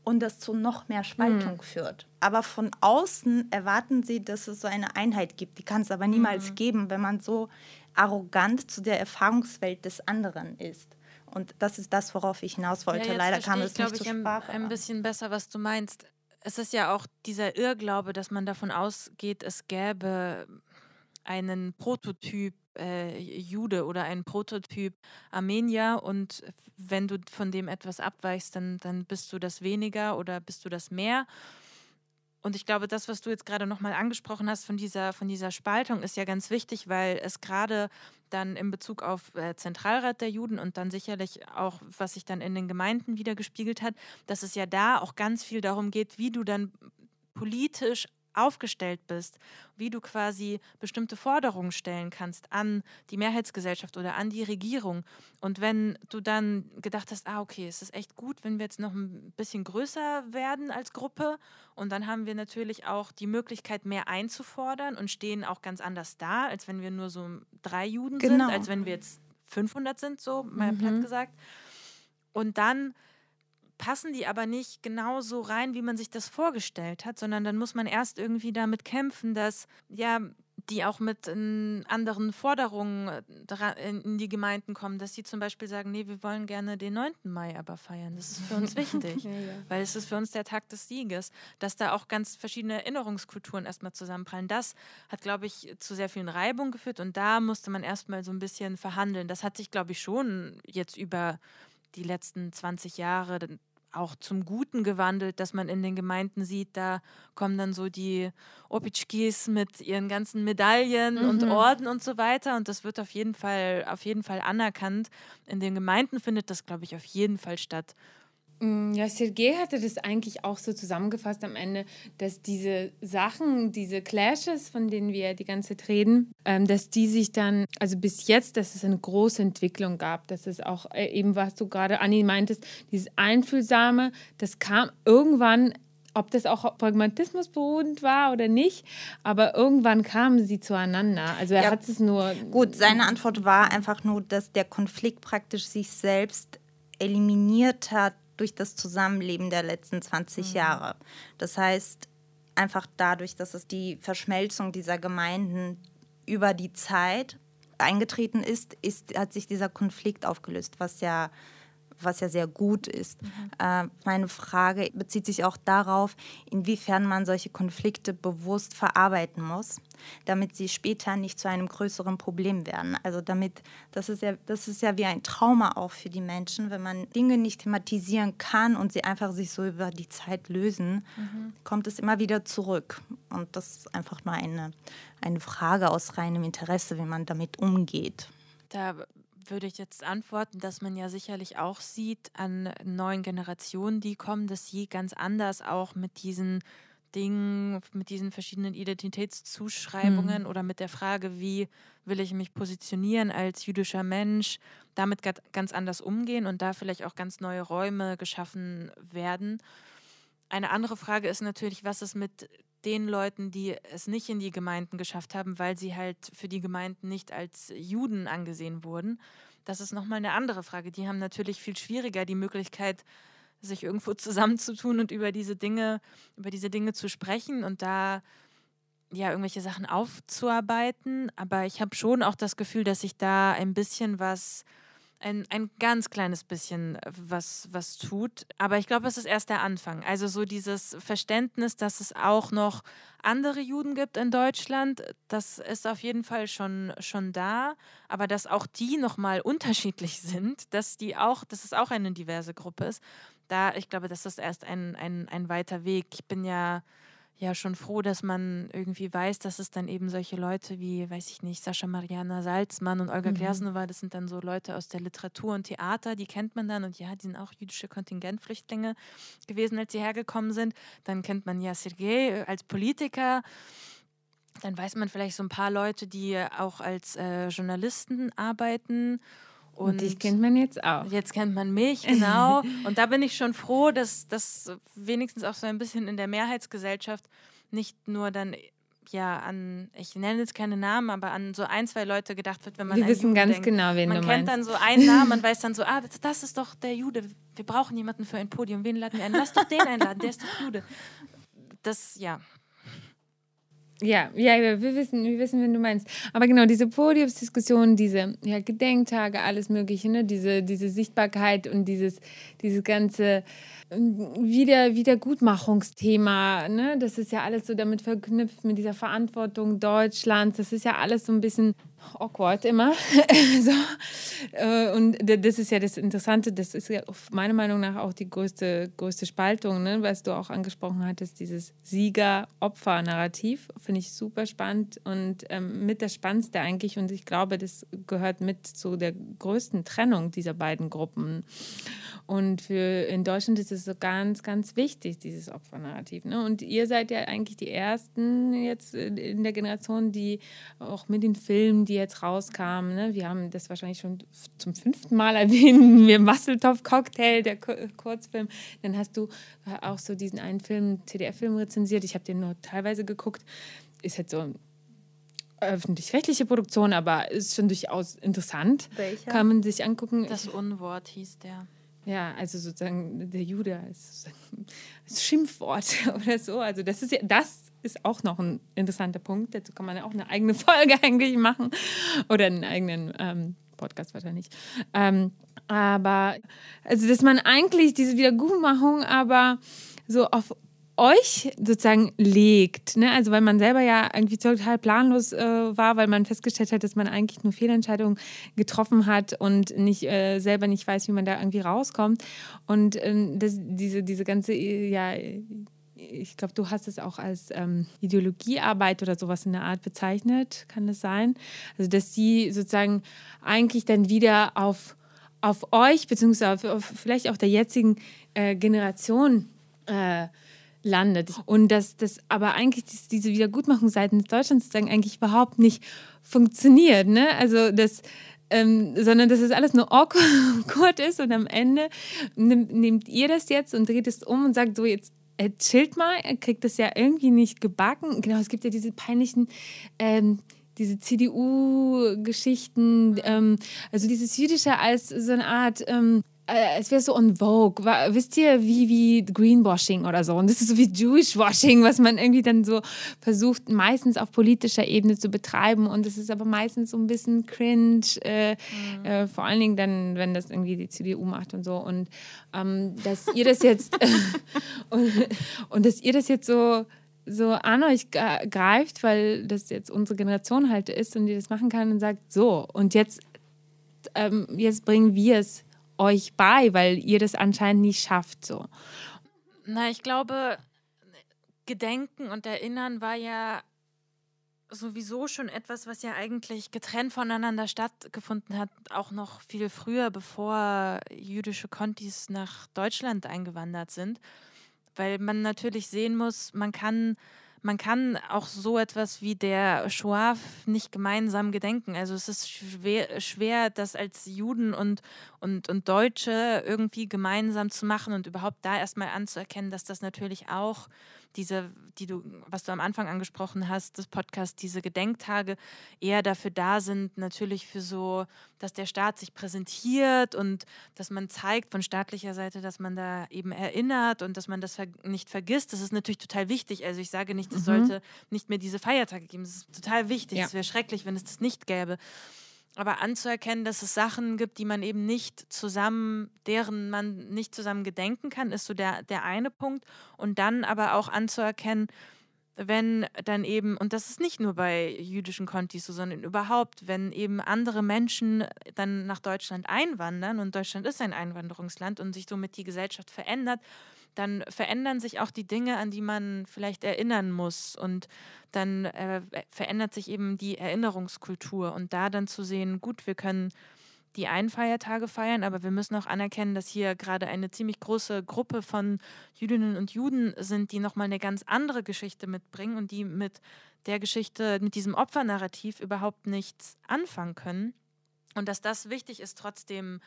und das zu noch mehr Spaltung führt. Aber von außen erwarten sie, dass es so eine Einheit gibt. Die kann es aber niemals geben, wenn man so arrogant zu der Erfahrungswelt des anderen ist. Und das ist das, worauf ich hinaus wollte. jetzt Leider kam es ich, nicht zur ich, ein, Sprache. ein bisschen besser, was du meinst. Es ist ja auch dieser Irrglaube, dass man davon ausgeht, es gäbe einen Prototyp äh, Jude oder einen Prototyp Armenier und wenn du von dem etwas abweichst, dann, dann bist du das weniger oder bist du das mehr. Und ich glaube, das, was du jetzt gerade nochmal angesprochen hast von dieser, von dieser Spaltung, ist ja ganz wichtig, weil es gerade dann in Bezug auf äh, Zentralrat der Juden und dann sicherlich auch, was sich dann in den Gemeinden wieder gespiegelt hat, dass es ja da auch ganz viel darum geht, wie du dann politisch aufgestellt bist, wie du quasi bestimmte Forderungen stellen kannst an die Mehrheitsgesellschaft oder an die Regierung. Und wenn du dann gedacht hast, ah, okay, es ist echt gut, wenn wir jetzt noch ein bisschen größer werden als Gruppe und dann haben wir natürlich auch die Möglichkeit, mehr einzufordern und stehen auch ganz anders da, als wenn wir nur so drei Juden Genau. sind, als wenn wir jetzt 500 sind, so mal platt gesagt. Und dann passen die aber nicht genau so rein, wie man sich das vorgestellt hat, sondern dann muss man erst irgendwie damit kämpfen, dass ja die auch mit ähm, anderen Forderungen äh, in die Gemeinden kommen, dass sie zum Beispiel sagen, nee, wir wollen gerne den 9. Mai aber feiern. Das ist für uns wichtig, weil es ist für uns der Tag des Sieges, dass da auch ganz verschiedene Erinnerungskulturen erstmal zusammenprallen. Das hat, glaube ich, zu sehr vielen Reibungen geführt und da musste man erstmal so ein bisschen verhandeln. Das hat sich, glaube ich, schon jetzt über die letzten 20 Jahre auch zum Guten gewandelt, dass man in den Gemeinden sieht, da kommen dann so die Opitschkis mit ihren ganzen Medaillen mhm. und Orden und so weiter. Und das wird auf jeden Fall, auf jeden Fall anerkannt. In den Gemeinden findet das, glaube ich, auf jeden Fall statt. Mm, ja, Sergei hatte das eigentlich auch so zusammengefasst am Ende, dass diese Sachen, diese Clashes, von denen wir die ganze Zeit reden, ähm, dass die sich dann, also bis jetzt, dass es eine große Entwicklung gab, dass es auch äh, eben, was du gerade, Anni, meintest, dieses Einfühlsame, das kam irgendwann ob das auch auf Pragmatismus beruhend war oder nicht, aber irgendwann kamen sie zueinander. Also er ja, hat es nur. Gut, seine Antwort war einfach nur, dass der Konflikt praktisch sich selbst eliminiert hat durch das Zusammenleben der letzten 20 mhm. Jahre. Das heißt, einfach dadurch, dass es die Verschmelzung dieser Gemeinden über die Zeit eingetreten ist, ist hat sich dieser Konflikt aufgelöst, was ja was ja sehr gut ist. Mhm. Äh, meine Frage bezieht sich auch darauf, inwiefern man solche Konflikte bewusst verarbeiten muss, damit sie später nicht zu einem größeren Problem werden. Also damit, das ist ja, das ist ja wie ein Trauma auch für die Menschen, wenn man Dinge nicht thematisieren kann und sie einfach sich so über die Zeit lösen, mhm. kommt es immer wieder zurück. Und das ist einfach nur eine, eine Frage aus reinem Interesse, wie man damit umgeht. Da würde ich jetzt antworten, dass man ja sicherlich auch sieht an neuen Generationen, die kommen, dass sie ganz anders auch mit diesen Dingen, mit diesen verschiedenen Identitätszuschreibungen hm. oder mit der Frage, wie will ich mich positionieren als jüdischer Mensch, damit ganz anders umgehen und da vielleicht auch ganz neue Räume geschaffen werden. Eine andere Frage ist natürlich, was ist mit den Leuten, die es nicht in die Gemeinden geschafft haben, weil sie halt für die Gemeinden nicht als Juden angesehen wurden. Das ist nochmal eine andere Frage. Die haben natürlich viel schwieriger die Möglichkeit, sich irgendwo zusammenzutun und über diese Dinge, über diese Dinge zu sprechen und da ja irgendwelche Sachen aufzuarbeiten. Aber ich habe schon auch das Gefühl, dass sich da ein bisschen was ein, ein ganz kleines bisschen äh, was, was tut. Aber ich glaube, es ist erst der Anfang. Also so dieses Verständnis, dass es auch noch andere Juden gibt in Deutschland, das ist auf jeden Fall schon, schon da. Aber dass auch die nochmal unterschiedlich sind, dass die auch, dass es auch eine diverse Gruppe ist, da, ich glaube, das ist erst ein, ein, ein weiter Weg. Ich bin ja ja schon froh, dass man irgendwie weiß, dass es dann eben solche Leute wie, weiß ich nicht, Sascha Mariana Salzmann und Olga mhm. Glersnova, das sind dann so Leute aus der Literatur und Theater, die kennt man dann und ja, die sind auch jüdische Kontingentflüchtlinge gewesen, als sie hergekommen sind. Dann kennt man ja Sergei als Politiker. Dann weiß man vielleicht so ein paar Leute, die auch als äh, Journalisten arbeiten und, und dich kennt man jetzt auch. Jetzt kennt man mich, genau. und da bin ich schon froh, dass das wenigstens auch so ein bisschen in der Mehrheitsgesellschaft nicht nur dann ja an, ich nenne jetzt keine Namen, aber an so ein, zwei Leute gedacht wird, wenn man. Wir wissen Juden ganz denkt. genau, wen man du kennt meinst. dann so einen Namen, man weiß dann so, ah, das, das ist doch der Jude. Wir brauchen jemanden für ein Podium. Wen laden wir ein? Lass doch den einladen, der ist doch Jude. Das, ja, ja, ja, wir wissen, wir wissen, wen du meinst. Aber genau, diese Podiumsdiskussion, diese ja, Gedenktage, alles Mögliche, ne? diese, diese Sichtbarkeit und dieses, dieses ganze wieder, Wiedergutmachungsthema, ne? das ist ja alles so damit verknüpft mit dieser Verantwortung Deutschlands. Das ist ja alles so ein bisschen awkward immer. so. Äh, und das ist ja das Interessante, das ist ja meiner Meinung nach auch die größte, größte Spaltung, ne? was du auch angesprochen hattest, dieses Sieger-Opfer-Narrativ. Finde ich super spannend und ähm, mit das Spannendste eigentlich. Und ich glaube, das gehört mit zu der größten Trennung dieser beiden Gruppen. Und für in Deutschland ist es so ganz, ganz wichtig, dieses Opfernarrativ. Ne? Und ihr seid ja eigentlich die Ersten jetzt in der Generation, die auch mit den Filmen, die jetzt rauskamen, ne? wir haben das wahrscheinlich schon zum fünften Mal erwähnt, wir Masseltoff-Cocktail, der Kurzfilm. Dann hast du auch so diesen einen Film, CDF-Film rezensiert. Ich habe den nur teilweise geguckt. Ist halt so öffentlich-rechtliche Produktion, aber ist schon durchaus interessant. Welcher? Kann man sich angucken. Das Unwort hieß der. Ja, also sozusagen der Jude als Schimpfwort oder so. Also das ist ja, das ist auch noch ein interessanter Punkt. Dazu kann man ja auch eine eigene Folge eigentlich machen oder einen eigenen ähm, Podcast wahrscheinlich. Ähm, aber also dass man eigentlich diese Wiedergutmachung aber so auf euch sozusagen legt. Ne? Also weil man selber ja irgendwie total planlos äh, war, weil man festgestellt hat, dass man eigentlich nur Fehlentscheidungen getroffen hat und nicht äh, selber nicht weiß, wie man da irgendwie rauskommt. Und äh, das, diese, diese ganze, ja, ich glaube, du hast es auch als ähm, Ideologiearbeit oder sowas in der Art bezeichnet, kann das sein? Also, dass sie sozusagen eigentlich dann wieder auf, auf euch, beziehungsweise auf, auf vielleicht auch der jetzigen äh, Generation äh, landet. Und dass das aber eigentlich diese Wiedergutmachung seitens Deutschlands sozusagen eigentlich überhaupt nicht funktioniert. Ne? Also das ähm, sondern dass es alles nur awkward ist und am Ende nimmt, nehmt ihr das jetzt und dreht es um und sagt so, jetzt äh, chillt mal, kriegt das ja irgendwie nicht gebacken. Genau, es gibt ja diese peinlichen, ähm, diese CDU-Geschichten, ähm, also dieses Jüdische als so eine Art, ähm, äh, es wäre so on Vogue. War, wisst ihr, wie, wie Greenwashing oder so? Und das ist so wie Jewishwashing, was man irgendwie dann so versucht, meistens auf politischer Ebene zu betreiben. Und es ist aber meistens so ein bisschen cringe, äh, mhm. äh, vor allen Dingen dann, wenn das irgendwie die CDU macht und so. Und ähm, dass ihr das jetzt und, und dass ihr das jetzt so so an euch greift, weil das jetzt unsere Generation halt ist und die das machen kann und sagt, so, und jetzt, ähm, jetzt bringen wir es euch bei, weil ihr das anscheinend nicht schafft. So. Na, ich glaube, Gedenken und Erinnern war ja sowieso schon etwas, was ja eigentlich getrennt voneinander stattgefunden hat, auch noch viel früher, bevor jüdische Kontis nach Deutschland eingewandert sind. Weil man natürlich sehen muss, man kann man kann auch so etwas wie der Shoah nicht gemeinsam gedenken. Also es ist schwer, schwer das als Juden und, und, und Deutsche irgendwie gemeinsam zu machen und überhaupt da erstmal anzuerkennen, dass das natürlich auch diese, die du, was du am Anfang angesprochen hast, das Podcast, diese Gedenktage eher dafür da sind, natürlich für so, dass der Staat sich präsentiert und dass man zeigt von staatlicher Seite, dass man da eben erinnert und dass man das nicht vergisst. Das ist natürlich total wichtig. Also ich sage nicht, es mhm. sollte nicht mehr diese Feiertage geben. Das ist total wichtig. Es wäre schrecklich, wenn es das nicht gäbe aber anzuerkennen, dass es Sachen gibt, die man eben nicht zusammen, deren man nicht zusammen gedenken kann, ist so der, der eine Punkt. Und dann aber auch anzuerkennen, wenn dann eben, und das ist nicht nur bei jüdischen Kontis so, sondern überhaupt, wenn eben andere Menschen dann nach Deutschland einwandern und Deutschland ist ein Einwanderungsland und sich somit die Gesellschaft verändert, dann verändern sich auch die Dinge, an die man vielleicht erinnern muss. Und dann äh, verändert sich eben die Erinnerungskultur. Und da dann zu sehen, gut, wir können die einen Feiertage feiern, aber wir müssen auch anerkennen, dass hier gerade eine ziemlich große Gruppe von Jüdinnen und Juden sind, die nochmal eine ganz andere Geschichte mitbringen und die mit der Geschichte, mit diesem Opfernarrativ überhaupt nichts anfangen können. Und dass das wichtig ist, trotzdem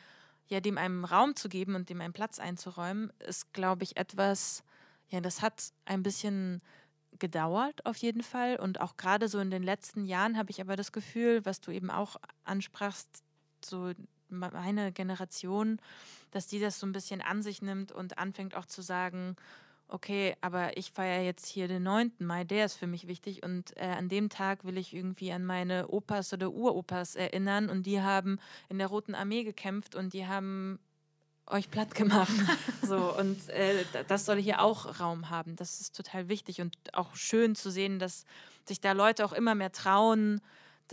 ja, dem einem Raum zu geben und dem einen Platz einzuräumen, ist, glaube ich, etwas, ja, das hat ein bisschen gedauert auf jeden Fall. Und auch gerade so in den letzten Jahren habe ich aber das Gefühl, was du eben auch ansprachst, so meine Generation, dass die das so ein bisschen an sich nimmt und anfängt auch zu sagen, okay, aber ich feiere jetzt hier den 9. Mai, der ist für mich wichtig und äh, an dem Tag will ich irgendwie an meine Opas oder Uropas erinnern und die haben in der Roten Armee gekämpft und die haben euch platt gemacht. so, und äh, das soll hier auch Raum haben. Das ist total wichtig und auch schön zu sehen, dass sich da Leute auch immer mehr trauen,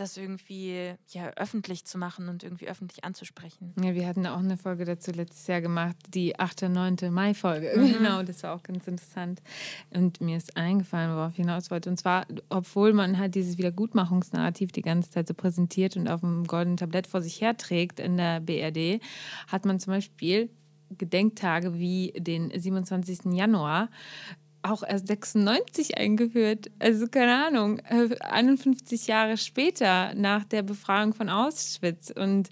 das irgendwie ja, öffentlich zu machen und irgendwie öffentlich anzusprechen. Ja, wir hatten auch eine Folge dazu letztes Jahr gemacht, die 8. 9. Mai-Folge. Mhm. Genau, das war auch ganz interessant. Und mir ist eingefallen, worauf ich hinaus wollte. Und zwar, obwohl man halt dieses Wiedergutmachungsnarrativ die ganze Zeit so präsentiert und auf dem goldenen Tablett vor sich herträgt in der BRD, hat man zum Beispiel Gedenktage wie den 27. Januar, auch erst 96 eingeführt. Also keine Ahnung, 51 äh, Jahre später nach der Befreiung von Auschwitz und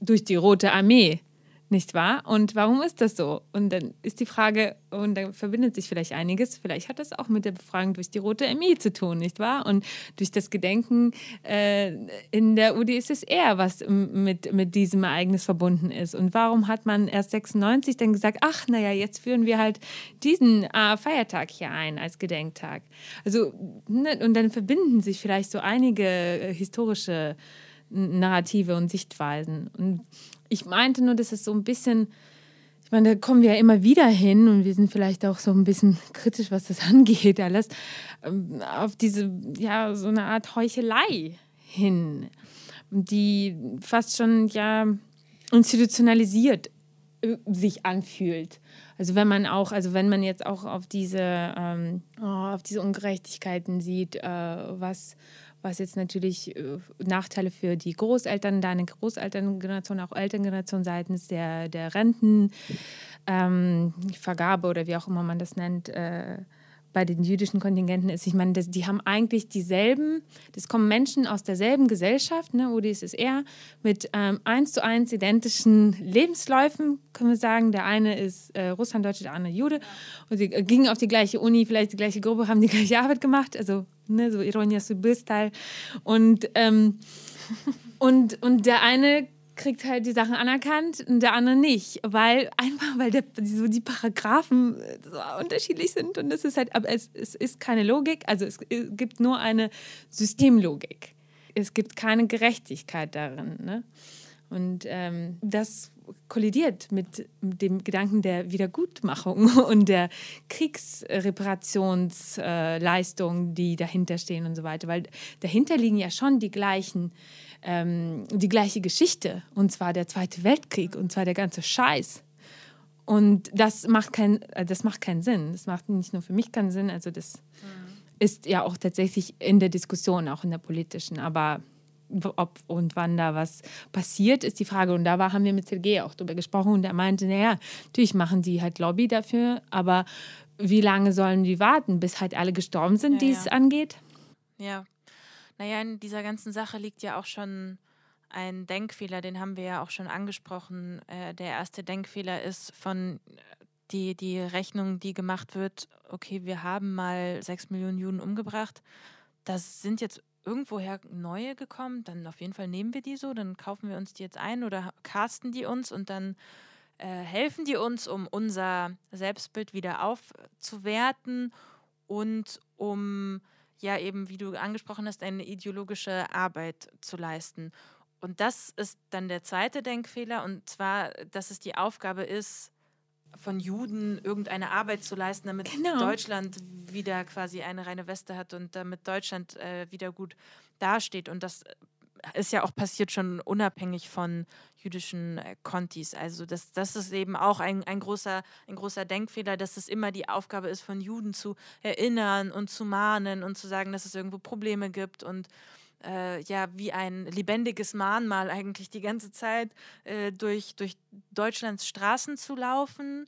durch die Rote Armee nicht wahr? Und warum ist das so? Und dann ist die Frage, und da verbindet sich vielleicht einiges, vielleicht hat das auch mit der Befragung durch die Rote Armee zu tun, nicht wahr? Und durch das Gedenken äh, in der UdSSR, was mit, mit diesem Ereignis verbunden ist. Und warum hat man erst 96 dann gesagt, ach, naja, jetzt führen wir halt diesen äh, Feiertag hier ein als Gedenktag? Also, ne, und dann verbinden sich vielleicht so einige äh, historische Narrative und Sichtweisen. Und ich meinte nur, dass es so ein bisschen, meine, da kommen wir ja immer wieder hin und wir sind vielleicht auch so ein bisschen kritisch, was das angeht, alles, ähm, auf diese, ja, so eine Art Heuchelei hin, die fast schon, ja, institutionalisiert äh, sich anfühlt. Also wenn man auch, also wenn man jetzt auch auf diese, ähm, oh, auf diese Ungerechtigkeiten sieht, äh, was, was jetzt natürlich äh, Nachteile für die Großeltern, deine Großelterngeneration, auch Elterngeneration seitens der, der Rentenvergabe ähm, oder wie auch immer man das nennt, äh, bei den jüdischen Kontingenten ist. Ich meine, das, die haben eigentlich dieselben, das kommen Menschen aus derselben Gesellschaft, ne, UdSSR, mit ähm, eins zu eins identischen Lebensläufen, können wir sagen. Der eine ist äh, Russlanddeutsche, der andere Jude. Und sie äh, gingen auf die gleiche Uni, vielleicht die gleiche Gruppe, haben die gleiche Arbeit gemacht. Also, ne, so Ironia Subir-Style. Und, ähm, und, und der eine kriegt halt die Sachen anerkannt und der andere nicht, weil einfach weil der, so die Paragraphen so unterschiedlich sind und es ist halt, aber es, es ist keine Logik, also es, gibt nur eine Systemlogik. Es gibt keine Gerechtigkeit darin. Ne? Und ähm, das kollidiert mit dem Gedanken der Wiedergutmachung und der Kriegsreparationsleistung, die dahinter stehen und so weiter, weil dahinter liegen ja schon die gleichen ähm, die gleiche Geschichte, und zwar der Zweite Weltkrieg, und zwar der ganze Scheiß. Und das macht, kein, äh, das macht keinen Sinn. Das macht nicht nur für mich keinen Sinn, also das mhm. ist ja auch tatsächlich in der Diskussion, auch in der politischen, aber ob und wann da was passiert, ist die Frage. Und da war, haben wir mit Sergei auch drüber gesprochen und er meinte, naja, natürlich machen die halt Lobby dafür, aber wie lange sollen die warten, bis halt alle gestorben sind, ja, die ja. es angeht? Ja, naja, in dieser ganzen Sache liegt ja auch schon ein Denkfehler, den haben wir ja auch schon angesprochen. Äh, der erste Denkfehler ist von die, die Rechnung, die gemacht wird, okay, wir haben mal sechs Millionen Juden umgebracht. Das sind jetzt irgendwoher neue gekommen, dann auf jeden Fall nehmen wir die so, dann kaufen wir uns die jetzt ein oder casten die uns und dann äh, helfen die uns, um unser Selbstbild wieder aufzuwerten und um ja eben, wie du angesprochen hast, eine ideologische Arbeit zu leisten. Und das ist dann der zweite Denkfehler, und zwar, dass es die Aufgabe ist, von Juden irgendeine Arbeit zu leisten, damit genau. Deutschland wieder quasi eine reine Weste hat und damit Deutschland äh, wieder gut dasteht. Und das ist ja auch passiert schon unabhängig von jüdischen äh, Kontis. Also das, das ist eben auch ein, ein, großer, ein großer Denkfehler, dass es immer die Aufgabe ist, von Juden zu erinnern und zu mahnen und zu sagen, dass es irgendwo Probleme gibt und äh, ja, wie ein lebendiges Mahnmal eigentlich die ganze Zeit äh, durch, durch Deutschlands Straßen zu laufen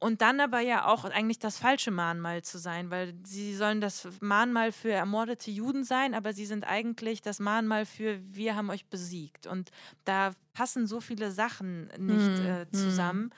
und dann aber ja auch eigentlich das falsche Mahnmal zu sein, weil sie sollen das Mahnmal für ermordete Juden sein, aber sie sind eigentlich das Mahnmal für wir haben euch besiegt. Und da passen so viele Sachen nicht hm, äh, hm. zusammen.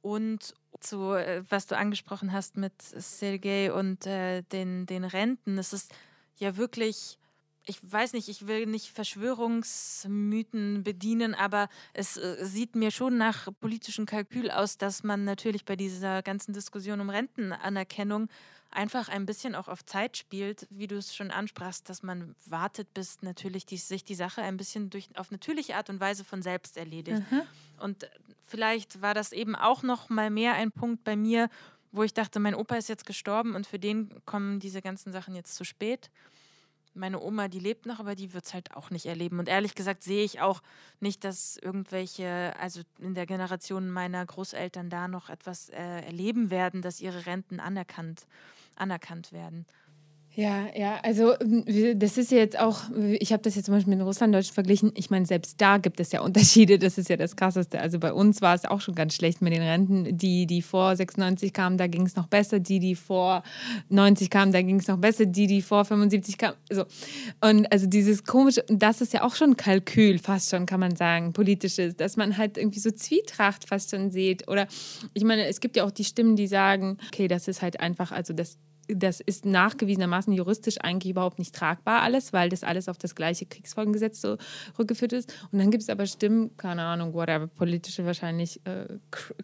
Und zu, äh, was du angesprochen hast mit Sergei und äh, den, den Renten, es ist ja wirklich ich weiß nicht, ich will nicht Verschwörungsmythen bedienen, aber es äh, sieht mir schon nach politischem Kalkül aus, dass man natürlich bei dieser ganzen Diskussion um Rentenanerkennung einfach ein bisschen auch auf Zeit spielt, wie du es schon ansprachst, dass man wartet, bis natürlich die, sich die Sache ein bisschen durch, auf natürliche Art und Weise von selbst erledigt. Mhm. Und vielleicht war das eben auch noch mal mehr ein Punkt bei mir, wo ich dachte, mein Opa ist jetzt gestorben und für den kommen diese ganzen Sachen jetzt zu spät meine Oma, die lebt noch, aber die wird es halt auch nicht erleben. Und ehrlich gesagt sehe ich auch nicht, dass irgendwelche, also in der Generation meiner Großeltern da noch etwas äh, erleben werden, dass ihre Renten anerkannt, anerkannt werden. Ja, ja, also ähm, das ist jetzt auch, ich habe das jetzt zum Beispiel mit Russlanddeutschen verglichen. Ich meine, selbst da gibt es ja Unterschiede, das ist ja das Krasseste. Also bei uns war es auch schon ganz schlecht mit den Renten. Die, die vor 96 kamen, da ging es noch besser. Die, die vor 90 kamen, da ging es noch besser. Die, die vor 75 kamen, so. Und also dieses komische, das ist ja auch schon Kalkül, fast schon, kann man sagen, politisches, dass man halt irgendwie so Zwietracht fast schon sieht. Oder ich meine, es gibt ja auch die Stimmen, die sagen, okay, das ist halt einfach, also das das ist nachgewiesenermaßen juristisch eigentlich überhaupt nicht tragbar alles, weil das alles auf das gleiche Kriegsfolgengesetz so rückgeführt ist. Und dann gibt es aber Stimmen, keine Ahnung, whatever, politische wahrscheinlich äh,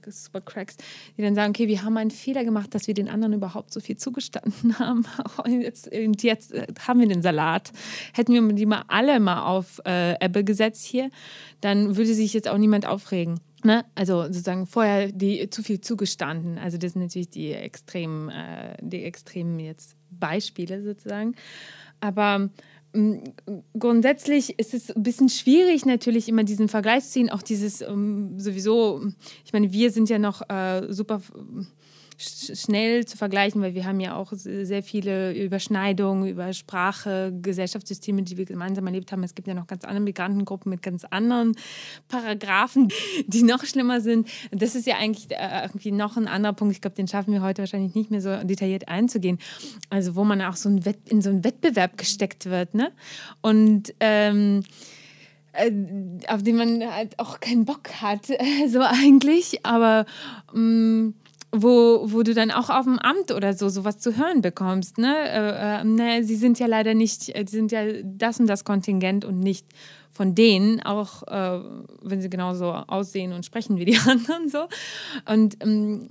super Cracks, die dann sagen, okay, wir haben einen Fehler gemacht, dass wir den anderen überhaupt so viel zugestanden haben. Und jetzt, und jetzt äh, haben wir den Salat. Hätten wir die mal alle mal auf äh, Ebbe gesetzt hier, dann würde sich jetzt auch niemand aufregen. Ne? Also sozusagen vorher die zu viel zugestanden. Also das sind natürlich die extremen, äh, die extremen jetzt Beispiele sozusagen. Aber mh, grundsätzlich ist es ein bisschen schwierig, natürlich immer diesen Vergleich zu ziehen. Auch dieses ähm, sowieso, ich meine, wir sind ja noch äh, super schnell zu vergleichen, weil wir haben ja auch sehr viele Überschneidungen über Sprache, Gesellschaftssysteme, die wir gemeinsam erlebt haben. Es gibt ja noch ganz andere Migrantengruppen mit ganz anderen Paragraphen, die noch schlimmer sind. Das ist ja eigentlich äh, irgendwie noch ein anderer Punkt. Ich glaube, den schaffen wir heute wahrscheinlich nicht mehr so detailliert einzugehen. Also wo man auch so in so einen Wettbewerb gesteckt wird. Ne? Und ähm, äh, auf den man halt auch keinen Bock hat, so eigentlich. Aber ähm, wo, wo du dann auch auf dem Amt oder so sowas zu hören bekommst. Ne? Äh, äh, ne, sie sind ja leider nicht, äh, sie sind ja das und das Kontingent und nicht von denen, auch äh, wenn sie genauso aussehen und sprechen wie die anderen so. Und ähm,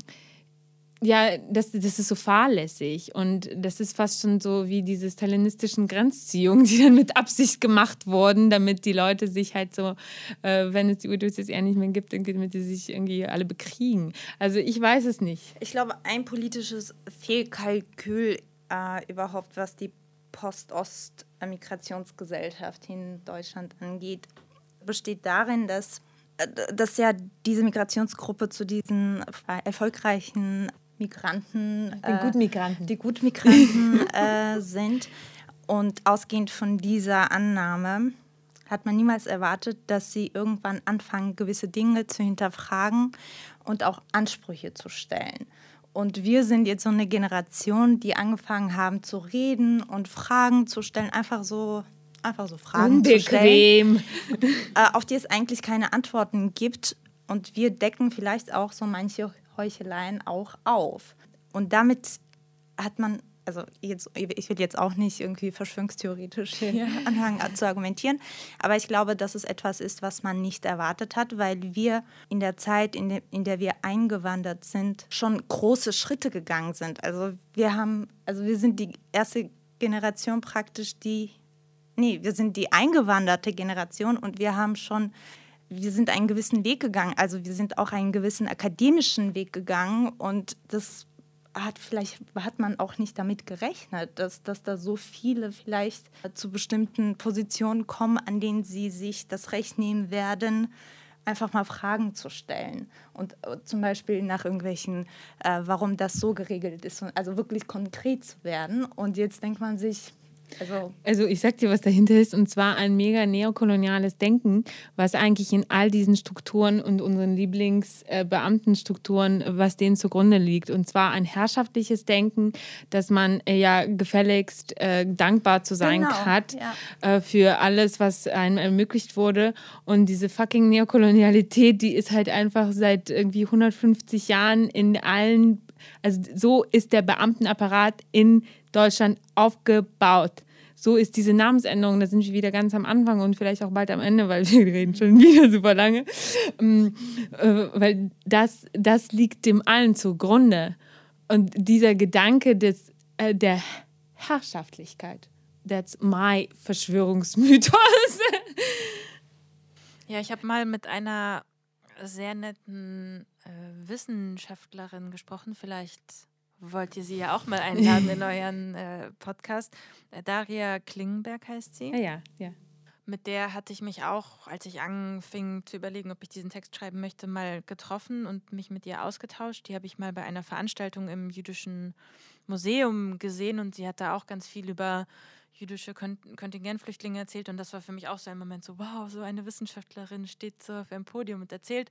ja, das, das ist so fahrlässig und das ist fast schon so wie diese stalinistischen Grenzziehungen, die dann mit Absicht gemacht wurden, damit die Leute sich halt so, äh, wenn es die jetzt eher nicht mehr gibt, damit sie sich irgendwie alle bekriegen. Also ich weiß es nicht. Ich glaube, ein politisches Fehlkalkül äh, überhaupt, was die Post-Ost-Migrationsgesellschaft in Deutschland angeht, besteht darin, dass äh, dass ja diese Migrationsgruppe zu diesen erfolgreichen Migranten, die äh, Gutmigranten, die Gutmigranten äh, sind. Und ausgehend von dieser Annahme hat man niemals erwartet, dass sie irgendwann anfangen, gewisse Dinge zu hinterfragen und auch Ansprüche zu stellen. Und wir sind jetzt so eine Generation, die angefangen haben zu reden und Fragen zu stellen, einfach so, einfach so Fragen Unbequem. zu stellen, äh, auf die es eigentlich keine Antworten gibt. Und wir decken vielleicht auch so manche Heucheleien auch auf. Und damit hat man, also jetzt, ich will jetzt auch nicht irgendwie verschwörungstheoretisch ja. anfangen zu argumentieren, aber ich glaube, dass es etwas ist, was man nicht erwartet hat, weil wir in der Zeit, in, de, in der wir eingewandert sind, schon große Schritte gegangen sind. Also wir haben, also wir sind die erste Generation praktisch, die, nee, wir sind die eingewanderte Generation und wir haben schon wir sind einen gewissen Weg gegangen. Also wir sind auch einen gewissen akademischen Weg gegangen und das hat vielleicht hat man auch nicht damit gerechnet, dass, dass da so viele vielleicht zu bestimmten Positionen kommen, an denen sie sich das Recht nehmen werden, einfach mal Fragen zu stellen und äh, zum Beispiel nach irgendwelchen, äh, warum das so geregelt ist, also wirklich konkret zu werden. Und jetzt denkt man sich, also, also ich sag dir, was dahinter ist, und zwar ein mega neokoloniales Denken, was eigentlich in all diesen Strukturen und unseren Lieblingsbeamtenstrukturen, was denen zugrunde liegt. Und zwar ein herrschaftliches Denken, dass man äh, ja gefälligst äh, dankbar zu sein genau, hat ja. äh, für alles, was einem ermöglicht wurde. Und diese fucking Neokolonialität, die ist halt einfach seit irgendwie 150 Jahren in allen also so ist der Beamtenapparat in Deutschland aufgebaut. So ist diese Namensänderung, da sind wir wieder ganz am Anfang und vielleicht auch bald am Ende, weil wir reden schon wieder super lange. Ähm, äh, weil das, das liegt dem allen zugrunde. Und dieser Gedanke des, äh, der Herrschaftlichkeit, that's my Verschwörungsmythos. ja, ich habe mal mit einer sehr netten äh, Wissenschaftlerin gesprochen. Vielleicht wollt ihr sie ja auch mal einladen in euren äh, Podcast. Äh, Daria Klingenberg heißt sie. Ja, ja, ja. Mit der hatte ich mich auch, als ich anfing zu überlegen, ob ich diesen Text schreiben möchte, mal getroffen und mich mit ihr ausgetauscht. Die habe ich mal bei einer Veranstaltung im Jüdischen Museum gesehen und sie hat da auch ganz viel über jüdische Kontingentflüchtlinge erzählt und das war für mich auch so ein Moment so, wow, so eine Wissenschaftlerin steht so auf einem Podium und erzählt.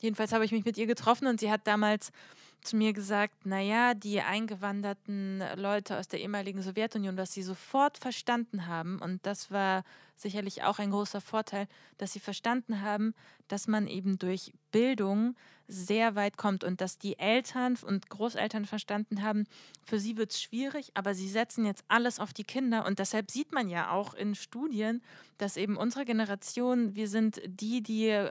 Jedenfalls habe ich mich mit ihr getroffen und sie hat damals zu mir gesagt, naja, die eingewanderten Leute aus der ehemaligen Sowjetunion, was sie sofort verstanden haben, und das war sicherlich auch ein großer Vorteil, dass sie verstanden haben, dass man eben durch Bildung sehr weit kommt und dass die Eltern und Großeltern verstanden haben, für sie wird es schwierig, aber sie setzen jetzt alles auf die Kinder. Und deshalb sieht man ja auch in Studien, dass eben unsere Generation, wir sind die, die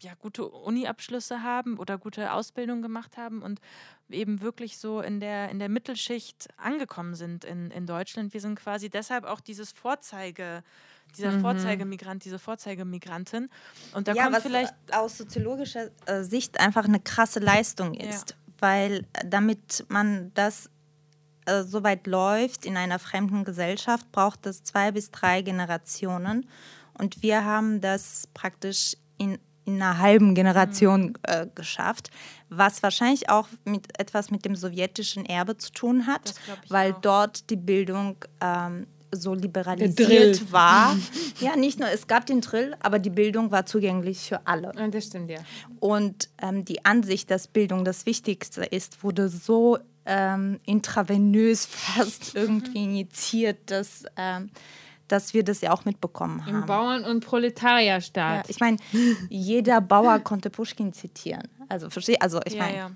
ja, gute Uni-Abschlüsse haben oder gute Ausbildung gemacht haben und eben wirklich so in der, in der Mittelschicht angekommen sind in, in Deutschland. Wir sind quasi deshalb auch dieses Vorzeige. dieser Mhm. Vorzeigemigrant, diese Vorzeigemigrantin. Und da ja, kommt vielleicht aus soziologischer äh, Sicht einfach eine krasse Leistung Ja. ist. Weil äh, damit man das äh, so weit läuft in einer fremden Gesellschaft, braucht es zwei bis drei Generationen. Und wir haben das praktisch in, in einer halben Generation äh, geschafft, was wahrscheinlich auch mit etwas mit dem sowjetischen Erbe zu tun hat, weil auch. dort die Bildung ähm, so liberalisiert war. Ja, nicht nur, es gab den Drill, aber die Bildung war zugänglich für alle. Und das stimmt, ja. Und ähm, die Ansicht, dass Bildung das Wichtigste ist, wurde so ähm, intravenös fast irgendwie initiiert, dass, ähm, dass wir das ja auch mitbekommen Im haben. Bauern- und Ja, Proletarierstaat. ich meine, jeder Bauer konnte Pushkin zitieren. Also verstehe, also ich ja, meine, ja.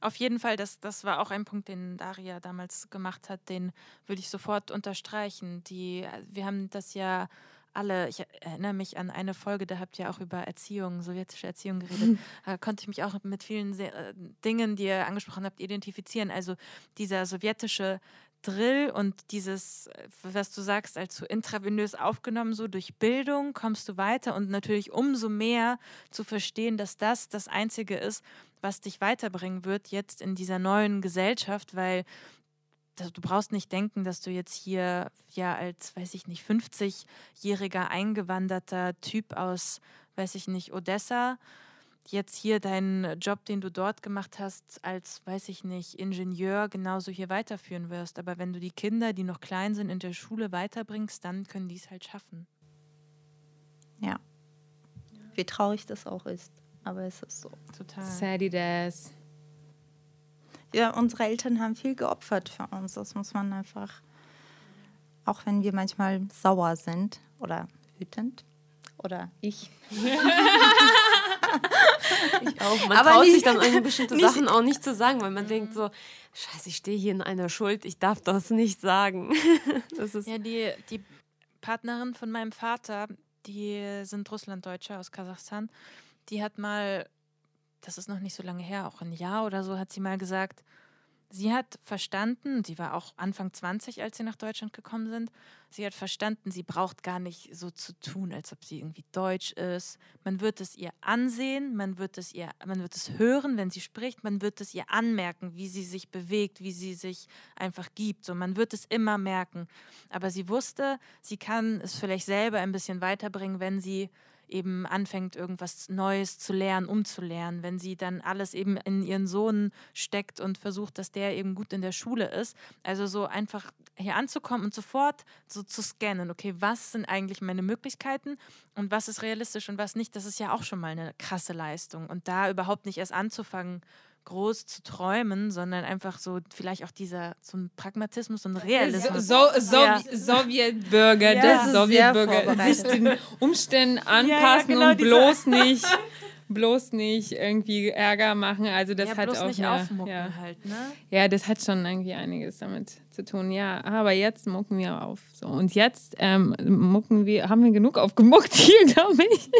Auf jeden Fall, das, das war auch ein Punkt, den Daria damals gemacht hat, den würde ich sofort unterstreichen. Die, wir haben das ja alle, ich erinnere mich an eine Folge, da habt ihr auch über Erziehung, sowjetische Erziehung geredet. Da konnte ich mich auch mit vielen äh, Dingen, die ihr angesprochen habt, identifizieren. Also dieser sowjetische Drill und dieses, was du sagst, als so intravenös aufgenommen, so durch Bildung kommst du weiter und natürlich umso mehr zu verstehen, dass das das Einzige ist, was dich weiterbringen wird jetzt in dieser neuen Gesellschaft, weil du brauchst nicht denken, dass du jetzt hier ja als, weiß ich nicht, 50-jähriger eingewanderter Typ aus, weiß ich nicht, Odessa jetzt hier deinen Job, den du dort gemacht hast, als, weiß ich nicht, Ingenieur genauso hier weiterführen wirst. Aber wenn du die Kinder, die noch klein sind, in der Schule weiterbringst, dann können die es halt schaffen. ja. Wie traurig das auch ist. Aber es ist so. Total. Sadie das. Ja, unsere Eltern haben viel geopfert für uns. Das muss man einfach, auch wenn wir manchmal sauer sind oder wütend oder ich. Ich auch. Man Aber traut nicht- sich dann irgendwie bestimmte nicht- Sachen auch nicht zu sagen, weil man denkt so, scheiße, ich stehe hier in einer Schuld, ich darf das nicht sagen. Das ist Ja, die, die Partnerin von meinem Vater, die sind Russlanddeutsche aus Kasachstan, die hat mal, das ist noch nicht so lange her, auch ein Jahr oder so, hat sie mal gesagt, sie hat verstanden, sie war auch Anfang 20, als sie nach Deutschland gekommen sind, sie hat verstanden, sie braucht gar nicht so zu tun, als ob sie irgendwie deutsch ist. Man wird es ihr ansehen, man wird es ihr, man wird es hören, wenn sie spricht, man wird es ihr anmerken, wie sie sich bewegt, wie sie sich einfach gibt. So, man wird es immer merken. Aber sie wusste, sie kann es vielleicht selber ein bisschen weiterbringen, wenn sie eben anfängt, irgendwas Neues zu lernen, umzulernen, wenn sie dann alles eben in ihren Sohn steckt und versucht, dass der eben gut in der Schule ist. Also so einfach hier anzukommen und sofort so zu scannen, okay, was sind eigentlich meine Möglichkeiten und was ist realistisch und was nicht, das ist ja auch schon mal eine krasse Leistung. Und da überhaupt nicht erst anzufangen, groß zu träumen, sondern einfach so vielleicht auch dieser so ein Pragmatismus und Realismus. so, so, Ja. Sowjetbürger, Ja, das Sowjetbürger, sich den Umständen anpassen genau, und bloß nicht, bloß nicht irgendwie Ärger machen. Also das ja, hat auch nicht eine, aufmucken ja. halt, ne? ja, das hat schon irgendwie einiges damit zu tun. Ja, aber jetzt mucken wir auf. So und jetzt ähm, mucken wir, haben wir genug aufgemuckt hier, glaube ich,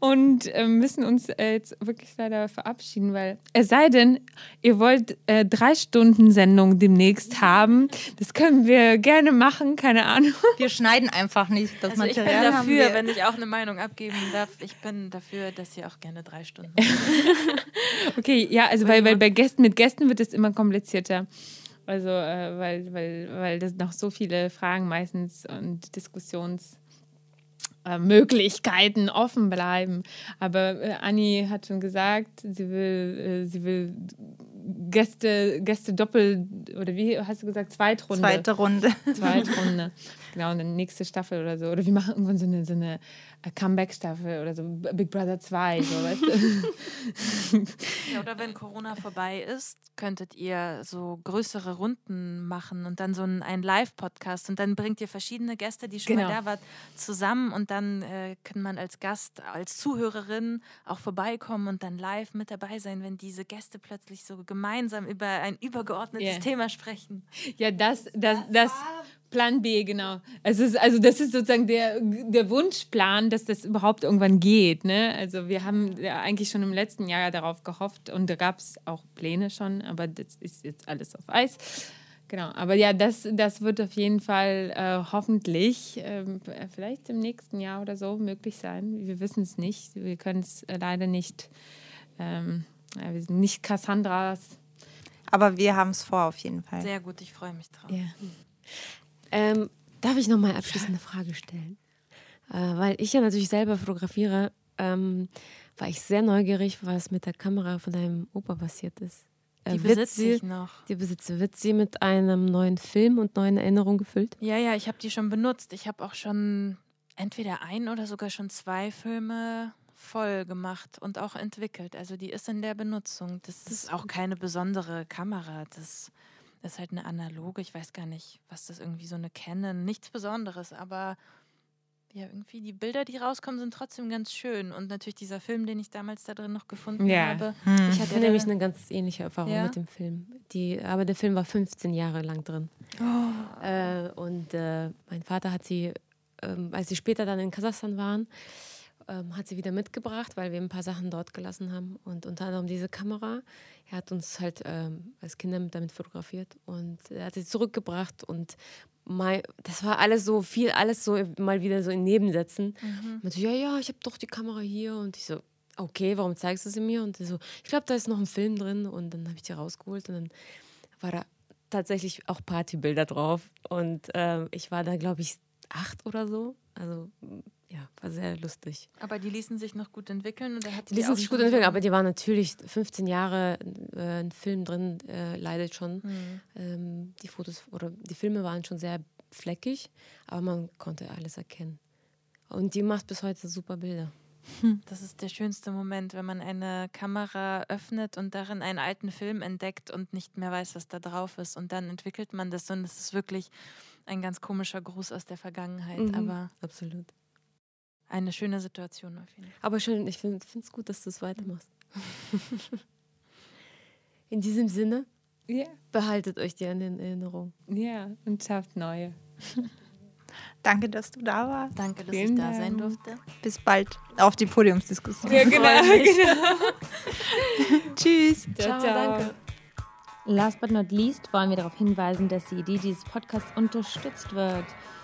und ähm, müssen uns äh, jetzt wirklich leider verabschieden, weil es sei denn, ihr wollt äh, drei Stunden Sendung demnächst haben, das können wir gerne machen, keine Ahnung. Wir schneiden einfach nicht das Also ich bin Material. dafür, wenn ich auch eine Meinung abgeben darf, ich bin dafür, dass ihr auch gerne drei Stunden. Okay, ja, also weil, weil bei Gästen, mit Gästen wird es immer komplizierter. Also, äh, weil, weil, weil das noch so viele Fragen meistens und Diskussionsmöglichkeiten äh, Möglichkeiten offen bleiben. Aber äh, Anni hat schon gesagt, sie will, äh, sie will Gäste, Gäste doppel oder wie hast du gesagt, Zweitrunde. Zweite Runde. Zweitrunde. Genau, eine nächste Staffel oder so. Oder wir machen irgendwann so eine, so eine äh, Comeback-Staffel oder so Big Brother 2, so, weißt du? Ja, oder wenn Corona vorbei ist, könntet ihr so größere Runden machen und dann so ein, ein Live-Podcast und dann bringt ihr verschiedene Gäste, die schon Genau. mal da waren, zusammen und dann äh, kann man als Gast, als Zuhörerin auch vorbeikommen und dann live mit dabei sein, wenn diese Gäste plötzlich so gemeinsam über ein übergeordnetes Yeah. Thema sprechen. Ja, das, das, das, Plan B, genau. Es ist, also das ist sozusagen der, der Wunschplan, dass das überhaupt irgendwann geht. Ne? Also wir haben ja eigentlich schon im letzten Jahr darauf gehofft und da gab es auch Pläne schon, aber das ist jetzt alles auf Eis. genau. Aber ja, das, das wird auf jeden Fall äh, hoffentlich ähm, vielleicht im nächsten Jahr oder so möglich sein. Wir wissen es nicht. Wir können es äh, leider nicht. Ähm, ja, wir sind nicht Cassandras. Aber wir haben es vor, auf jeden Fall. Sehr gut, ich freue mich drauf. Ja. Ähm, darf ich noch mal abschließend eine Frage stellen? Äh, weil ich ja natürlich selber fotografiere, ähm, war ich sehr neugierig, was mit der Kamera von deinem Opa passiert ist. Äh, Die besitze sie- ich noch. Die besitze. Wird sie mit einem neuen Film und neuen Erinnerungen gefüllt? Ja, ja, ich habe die schon benutzt. Ich habe auch schon entweder ein oder sogar schon zwei Filme voll gemacht und auch entwickelt. Also die ist in der Benutzung. Das ist auch keine besondere Kamera. Das ist halt eine analoge. Ich weiß gar nicht, was das irgendwie so eine Canon. Nichts Besonderes, aber ja, irgendwie die Bilder, die rauskommen, sind trotzdem ganz schön. Und natürlich dieser Film, den ich damals da drin noch gefunden Ja. habe. Hm. Ich hatte nämlich eine ganz ähnliche Erfahrung Ja? mit dem Film. Die, aber der Film war 15 Jahre lang drin. Oh. Äh, und äh, mein Vater hat sie, ähm, als sie später dann in Kasachstan waren, ähm, hat sie wieder mitgebracht, weil wir ein paar Sachen dort gelassen haben. Und unter anderem diese Kamera. Er hat uns halt ähm, als Kinder mit- damit fotografiert und er hat sie zurückgebracht und mal, das war alles so viel, alles so mal wieder so in Nebensätzen. Mhm. Und so, ja, ja, ich habe doch die Kamera hier. Und ich so, okay, warum zeigst du sie mir? Und so, ich glaube, da ist noch ein Film drin. Und dann habe ich die rausgeholt und dann war da tatsächlich auch Partybilder drauf. Und ähm, ich war da, glaube ich, acht oder so. Also ja, war sehr lustig. Aber die ließen sich noch gut entwickeln oder hat Die ließen sich gut entwickeln, aber die waren natürlich 15 Jahre äh, ein Film drin, äh, leidet schon. Hm. Ähm, die Fotos oder die Filme waren schon sehr fleckig, aber man konnte alles erkennen. Und die macht bis heute super Bilder. Das ist der schönste Moment, wenn man eine Kamera öffnet und darin einen alten Film entdeckt und nicht mehr weiß, was da drauf ist. Und dann entwickelt man das und es ist wirklich ein ganz komischer Gruß aus der Vergangenheit, Mhm. aber Absolut. Eine schöne Situation auf jeden Fall. Aber schön, ich finde es gut, dass du es weitermachst. In diesem Sinne, Ja, behaltet euch die in Erinnerung. ja, und schafft neue. Danke, dass du da warst. Danke, dass Vielen ich da sein durfte. Bis bald auf die Podiumsdiskussion. Ja, genau, genau. Tschüss. Ciao, ciao. Last but not least wollen wir darauf hinweisen, dass die Idee dieses Podcasts unterstützt wird.